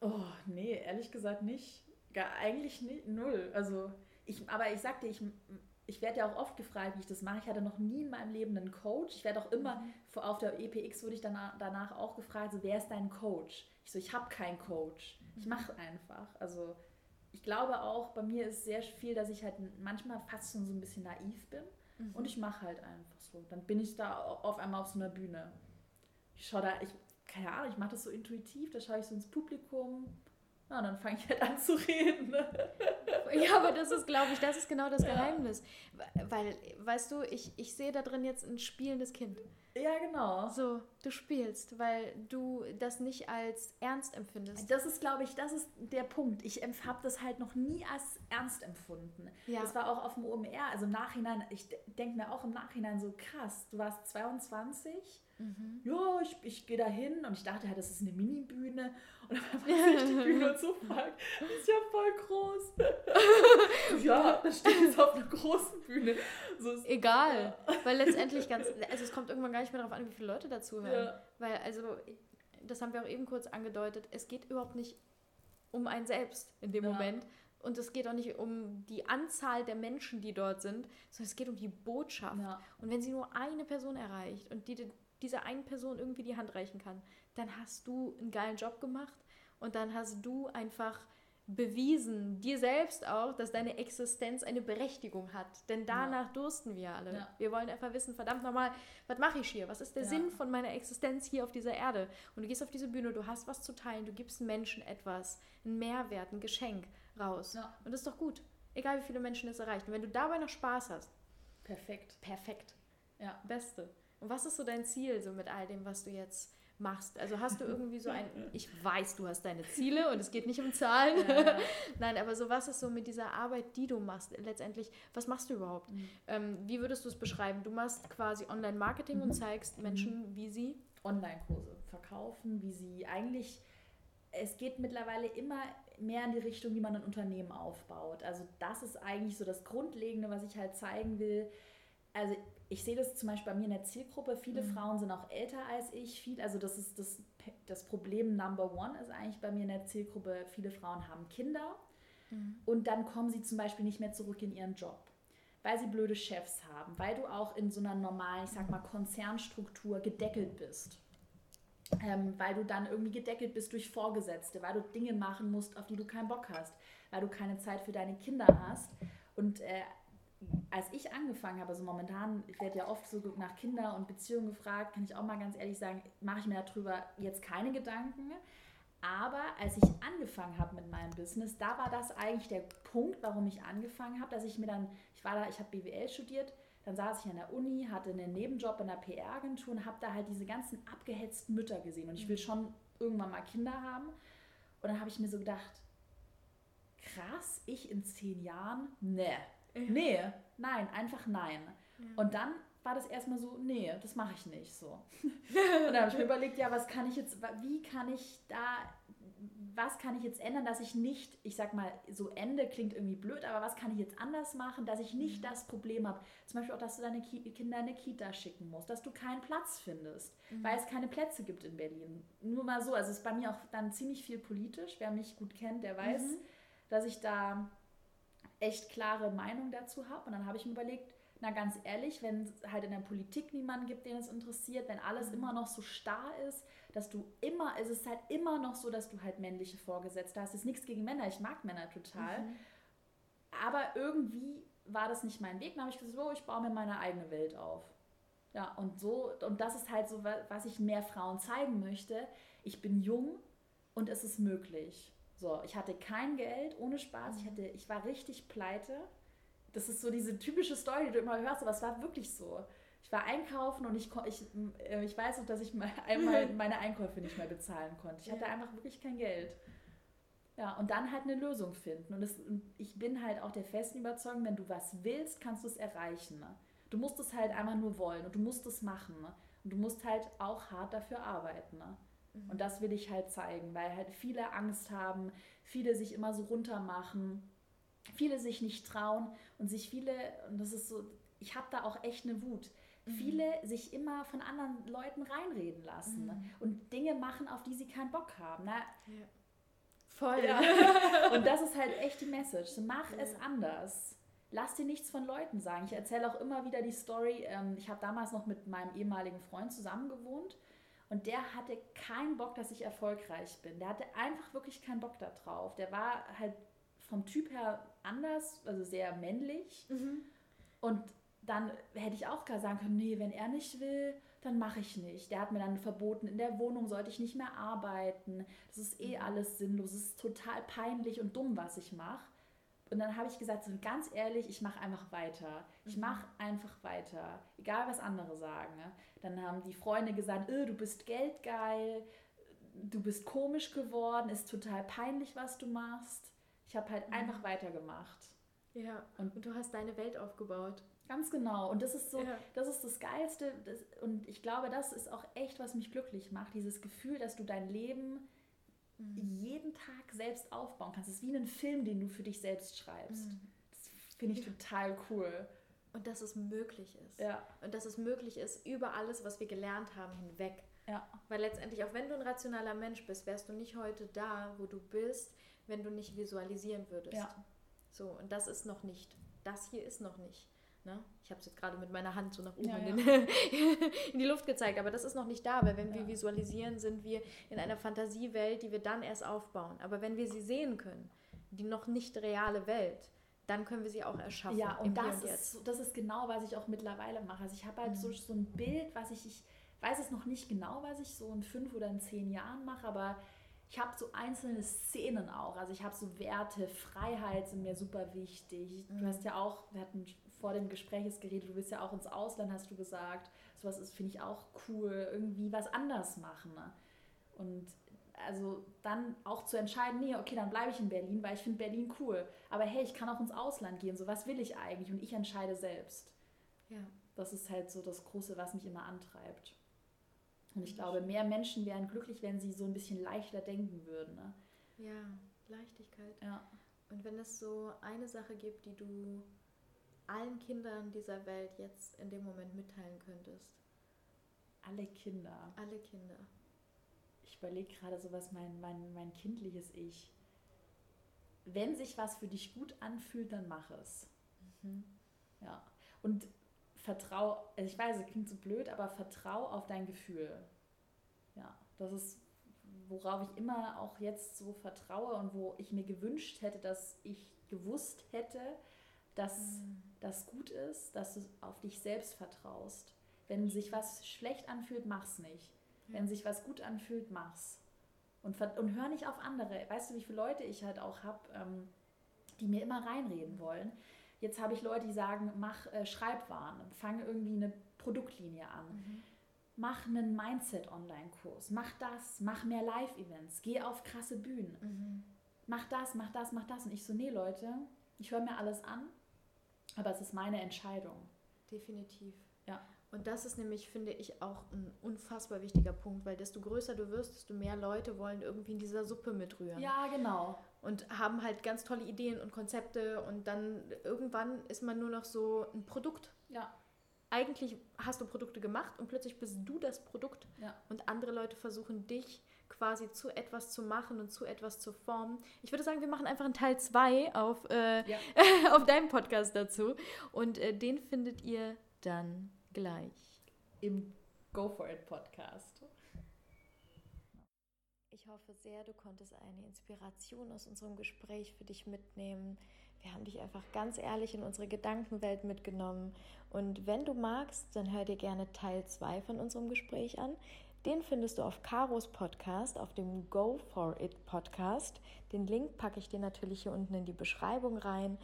Oh, nee, ehrlich gesagt nicht. Gar, eigentlich nicht, null. Also, ich, aber ich sagte, ich, ich werde ja auch oft gefragt, wie ich das mache. Ich hatte noch nie in meinem Leben einen Coach. Ich werde auch immer, mhm. auf der EPX wurde ich danach, danach auch gefragt, so, wer ist dein Coach? Ich so, ich habe keinen Coach. Ich mhm. mache einfach. Also, ich glaube auch, bei mir ist sehr viel, dass ich halt manchmal fast schon so ein bisschen naiv bin. Mhm. Und ich mache halt einfach so. Dann bin ich da auf einmal auf so einer Bühne. Ich schaue da, ich, keine Ahnung, ich mache das so intuitiv, da schaue ich so ins Publikum. Na, dann fange ich halt an zu reden. ja, aber das ist, glaube ich, das ist genau das Geheimnis. Ja. Weil, weißt du, ich, ich sehe da drin jetzt ein spielendes Kind. Ja, genau. So, du spielst, weil du das nicht als ernst empfindest. Das ist, glaube ich, das ist der Punkt. Ich habe das halt noch nie als ernst empfunden. Ja. Das war auch auf dem OMR, also im Nachhinein, ich denke mir auch im Nachhinein so krass, du warst 22 Mhm. Ja, ich, ich gehe da hin und ich dachte halt, das ist eine Mini-Bühne. Und dann war ich die Bühne und so, fuck, die ist ja voll groß. ja, das steht jetzt auf einer großen Bühne. So ist, Egal, ja. weil letztendlich ganz, also es kommt irgendwann gar nicht mehr darauf an, wie viele Leute dazuhören. Ja. Weil, also, das haben wir auch eben kurz angedeutet, es geht überhaupt nicht um einen selbst in dem ja. Moment. Und es geht auch nicht um die Anzahl der Menschen, die dort sind, sondern es geht um die Botschaft. Ja. Und wenn sie nur eine Person erreicht und die dieser einen Person irgendwie die Hand reichen kann, dann hast du einen geilen Job gemacht und dann hast du einfach bewiesen, dir selbst auch, dass deine Existenz eine Berechtigung hat. Denn danach ja. dursten wir alle. Ja. Wir wollen einfach wissen, verdammt nochmal, was mache ich hier? Was ist der ja. Sinn von meiner Existenz hier auf dieser Erde? Und du gehst auf diese Bühne, du hast was zu teilen, du gibst Menschen etwas, einen Mehrwert, ein Geschenk raus. Und das ist doch gut. Egal wie viele Menschen es erreicht. Und wenn du dabei noch Spaß hast. Perfekt. Perfekt. Ja. Beste. Und was ist so dein Ziel so mit all dem, was du jetzt machst? Also hast du irgendwie so ein, ich weiß, du hast deine Ziele und es geht nicht um Zahlen. Ja. Nein, aber so was ist so mit dieser Arbeit, die du machst letztendlich, was machst du überhaupt? Mhm. Ähm, wie würdest du es beschreiben? Du machst quasi Online-Marketing mhm. und zeigst mhm. Menschen, wie sie Online-Kurse verkaufen, wie sie eigentlich, es geht mittlerweile immer mehr in die Richtung, wie man ein Unternehmen aufbaut. Also das ist eigentlich so das Grundlegende, was ich halt zeigen will. Also ich sehe das zum Beispiel bei mir in der Zielgruppe. Viele mhm. Frauen sind auch älter als ich. Viel, also das ist das, das Problem Number One ist eigentlich bei mir in der Zielgruppe. Viele Frauen haben Kinder mhm. und dann kommen sie zum Beispiel nicht mehr zurück in ihren Job, weil sie blöde Chefs haben, weil du auch in so einer normalen, ich sag mal, Konzernstruktur gedeckelt bist. Ähm, weil du dann irgendwie gedeckelt bist durch Vorgesetzte, weil du Dinge machen musst, auf die du keinen Bock hast, weil du keine Zeit für deine Kinder hast. Und äh, als ich angefangen habe, also momentan, ich werde ja oft so nach Kinder und Beziehungen gefragt, kann ich auch mal ganz ehrlich sagen, mache ich mir darüber jetzt keine Gedanken. Aber als ich angefangen habe mit meinem Business, da war das eigentlich der Punkt, warum ich angefangen habe, dass ich mir dann, ich war da, ich habe BWL studiert, dann saß ich an der Uni, hatte einen Nebenjob in der PR-Agentur und habe da halt diese ganzen abgehetzten Mütter gesehen. Und ich will schon irgendwann mal Kinder haben. Und dann habe ich mir so gedacht, krass, ich in zehn Jahren, ne, Nee, nein, einfach nein. Ja. Und dann war das erstmal so, nee, das mache ich nicht so. und dann habe ich mir überlegt, ja, was kann ich jetzt, wie kann ich da, was kann ich jetzt ändern, dass ich nicht, ich sag mal, so Ende klingt irgendwie blöd, aber was kann ich jetzt anders machen, dass ich nicht mhm. das Problem habe, zum Beispiel auch, dass du deine Ki Kinder in eine Kita schicken musst, dass du keinen Platz findest, mhm. weil es keine Plätze gibt in Berlin. Nur mal so, also es ist bei mir auch dann ziemlich viel politisch, wer mich gut kennt, der weiß, mhm. dass ich da echt klare Meinung dazu habe. Und dann habe ich mir überlegt, na ganz ehrlich, wenn es halt in der Politik niemanden gibt, den es interessiert, wenn alles mhm. immer noch so starr ist, dass du immer, es ist halt immer noch so, dass du halt männliche Vorgesetzte hast. Es ist nichts gegen Männer, ich mag Männer total. Mhm. Aber irgendwie war das nicht mein Weg. Dann habe ich gesagt, so, ich baue mir meine eigene Welt auf. Ja, und so, und das ist halt so, was ich mehr Frauen zeigen möchte. Ich bin jung und es ist möglich. So, ich hatte kein Geld, ohne Spaß. Ich, hatte, ich war richtig pleite. Das ist so diese typische Story, die du immer hörst, aber es war wirklich so. Ich war einkaufen und ich, ich, äh, ich weiß noch, dass ich einmal meine Einkäufe nicht mehr bezahlen konnte. Ich hatte einfach wirklich kein Geld. Ja, und dann halt eine Lösung finden. Und, das, ich bin halt auch der festen Überzeugung, wenn du was willst, kannst du es erreichen. Du musst es halt einfach nur wollen und du musst es machen. Und du musst halt auch hart dafür arbeiten. Ne? Mhm. Und das will ich halt zeigen, weil halt viele Angst haben, viele sich immer so runter machen, viele sich nicht trauen und sich viele, und das ist so, ich habe da auch echt eine Wut. Mhm. Viele sich immer von anderen Leuten reinreden lassen ne? mhm. und Dinge machen, auf die sie keinen Bock haben. Na, ja. Voll. Ja. und das ist halt echt die Message. Mach ja. es anders. Lass dir nichts von Leuten sagen. Ich erzähle auch immer wieder die Story. Ähm, ich habe damals noch mit meinem ehemaligen Freund zusammen gewohnt und der hatte keinen Bock, dass ich erfolgreich bin. Der hatte einfach wirklich keinen Bock darauf. Der war halt vom Typ her anders, also sehr männlich. Mhm. Und dann hätte ich auch gar sagen können, nee, wenn er nicht will, dann mache ich nicht. Der hat mir dann verboten, in der Wohnung sollte ich nicht mehr arbeiten. Das ist eh mhm. alles sinnlos. Es ist total peinlich und dumm, was ich mache. Und dann habe ich gesagt, so ganz ehrlich, ich mache einfach weiter. Ich mhm. mache einfach weiter. Egal, was andere sagen. Ne? Dann haben die Freunde gesagt, öh, du bist geldgeil, du bist komisch geworden, ist total peinlich, was du machst. Ich habe halt mhm. einfach weitergemacht. Ja, und, und, du hast deine Welt aufgebaut. Ganz genau. Und das ist so, ja. das ist das Geilste. Das, und ich glaube, das ist auch echt, was mich glücklich macht. Dieses Gefühl, dass du dein Leben mhm. jeden Tag selbst aufbauen kannst. Es ist wie ein Film, den du für dich selbst schreibst. Mhm. Das finde ich ja. total cool. Und dass es möglich ist. Ja. Und dass es möglich ist, über alles, was wir gelernt haben, hinweg. Ja. Weil letztendlich, auch wenn du ein rationaler Mensch bist, wärst du nicht heute da, wo du bist, wenn du nicht visualisieren würdest. Ja. So, und das ist noch nicht. Das hier ist noch nicht. Ne? Ich habe es jetzt gerade mit meiner Hand so nach oben ja, in, ja. in, die Luft gezeigt, aber das ist noch nicht da, weil wenn ja. wir visualisieren, sind wir in einer Fantasiewelt, die wir dann erst aufbauen. Aber wenn wir sie sehen können, die noch nicht reale Welt, dann können wir sie auch erschaffen. Ja, und, das, und ist, das ist genau, was ich auch mittlerweile mache. Also ich habe halt mhm. so, so ein Bild, was ich, ich weiß es noch nicht genau, was ich so in fünf oder in zehn Jahren mache, aber ich habe so einzelne Szenen auch. Also ich habe so Werte, Freiheit sind mir super wichtig. Du mhm. hast ja auch, wir hatten vor dem Gespräch geredet, du willst ja auch ins Ausland, hast du gesagt. Sowas ist, finde ich, auch cool. Irgendwie was anders machen. Ne? Und also dann auch zu entscheiden, nee, okay, dann bleibe ich in Berlin, weil ich finde Berlin cool. Aber hey, ich kann auch ins Ausland gehen. So, was will ich eigentlich? Und ich entscheide selbst. Ja. Das ist halt so das Große, was mich immer antreibt. Und ich glaube, mehr Menschen wären glücklich, wenn sie so ein bisschen leichter denken würden. Ne? Ja, Leichtigkeit. Ja. Und wenn es so eine Sache gibt, die du allen Kindern dieser Welt jetzt in dem Moment mitteilen könntest? Alle Kinder. Alle Kinder. Ich überlege gerade so was mein, mein, mein kindliches Ich. Wenn sich was für dich gut anfühlt, dann mach es. Mhm. Ja. Und vertrau, also ich weiß, es klingt so blöd, aber vertrau auf dein Gefühl. Ja, das ist, worauf ich immer auch jetzt so vertraue und wo ich mir gewünscht hätte, dass ich gewusst hätte, dass mhm. Das gut ist, dass du auf dich selbst vertraust. Wenn sich was schlecht anfühlt, mach's nicht. Ja. Wenn sich was gut anfühlt, mach's. Und, und hör nicht auf andere. Weißt du, wie viele Leute ich halt auch habe, ähm, die mir immer reinreden wollen. Jetzt habe ich Leute, die sagen, mach äh, Schreibwaren, fange irgendwie eine Produktlinie an. Mhm. Mach einen Mindset-Online-Kurs, mach das, mach mehr Live-Events, geh auf krasse Bühnen. Mhm. Mach das, mach das, mach das. Und ich so, nee, Leute, ich höre mir alles an, aber es ist meine Entscheidung. Definitiv. Ja. Und das ist nämlich, finde ich, auch ein unfassbar wichtiger Punkt, weil desto größer du wirst, desto mehr Leute wollen irgendwie in dieser Suppe mitrühren. Ja, genau. Und haben halt ganz tolle Ideen und Konzepte und dann irgendwann ist man nur noch so ein Produkt. Ja. Eigentlich hast du Produkte gemacht und plötzlich bist du das Produkt ja. und andere Leute versuchen dich quasi zu etwas zu machen und zu etwas zu formen. Ich würde sagen, wir machen einfach einen Teil 2 auf, äh, ja. auf deinem Podcast dazu und äh, den findet ihr dann gleich im Go For It Podcast. Ich hoffe sehr, du konntest eine Inspiration aus unserem Gespräch für dich mitnehmen. Wir haben dich einfach ganz ehrlich in unsere Gedankenwelt mitgenommen. Und wenn du magst, dann hör dir gerne Teil 2 von unserem Gespräch an. Den findest du auf Karos Podcast, auf dem Go For It Podcast. Den Link packe ich dir natürlich hier unten in die Beschreibung rein.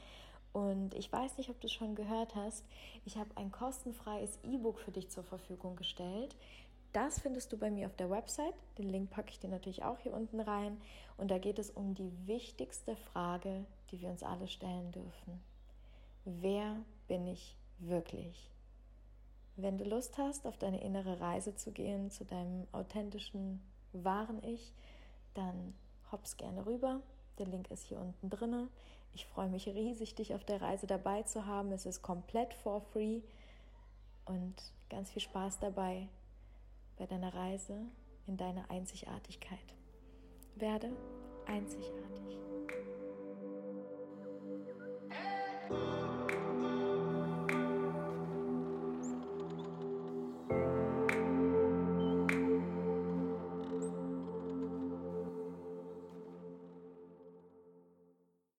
Und ich weiß nicht, ob du es schon gehört hast, ich habe ein kostenfreies E-Book für dich zur Verfügung gestellt. Das findest du bei mir auf der Website. Den Link packe ich dir natürlich auch hier unten rein. Und da geht es um die wichtigste Frage, die wir uns alle stellen dürfen. Wer bin ich wirklich? Wenn du Lust hast, auf deine innere Reise zu gehen, zu deinem authentischen, wahren Ich, dann hops gerne rüber. Der Link ist hier unten drinne. Ich freue mich riesig, dich auf der Reise dabei zu haben. Es ist komplett for free und ganz viel Spaß dabei bei deiner Reise in deine Einzigartigkeit. Werde einzigartig.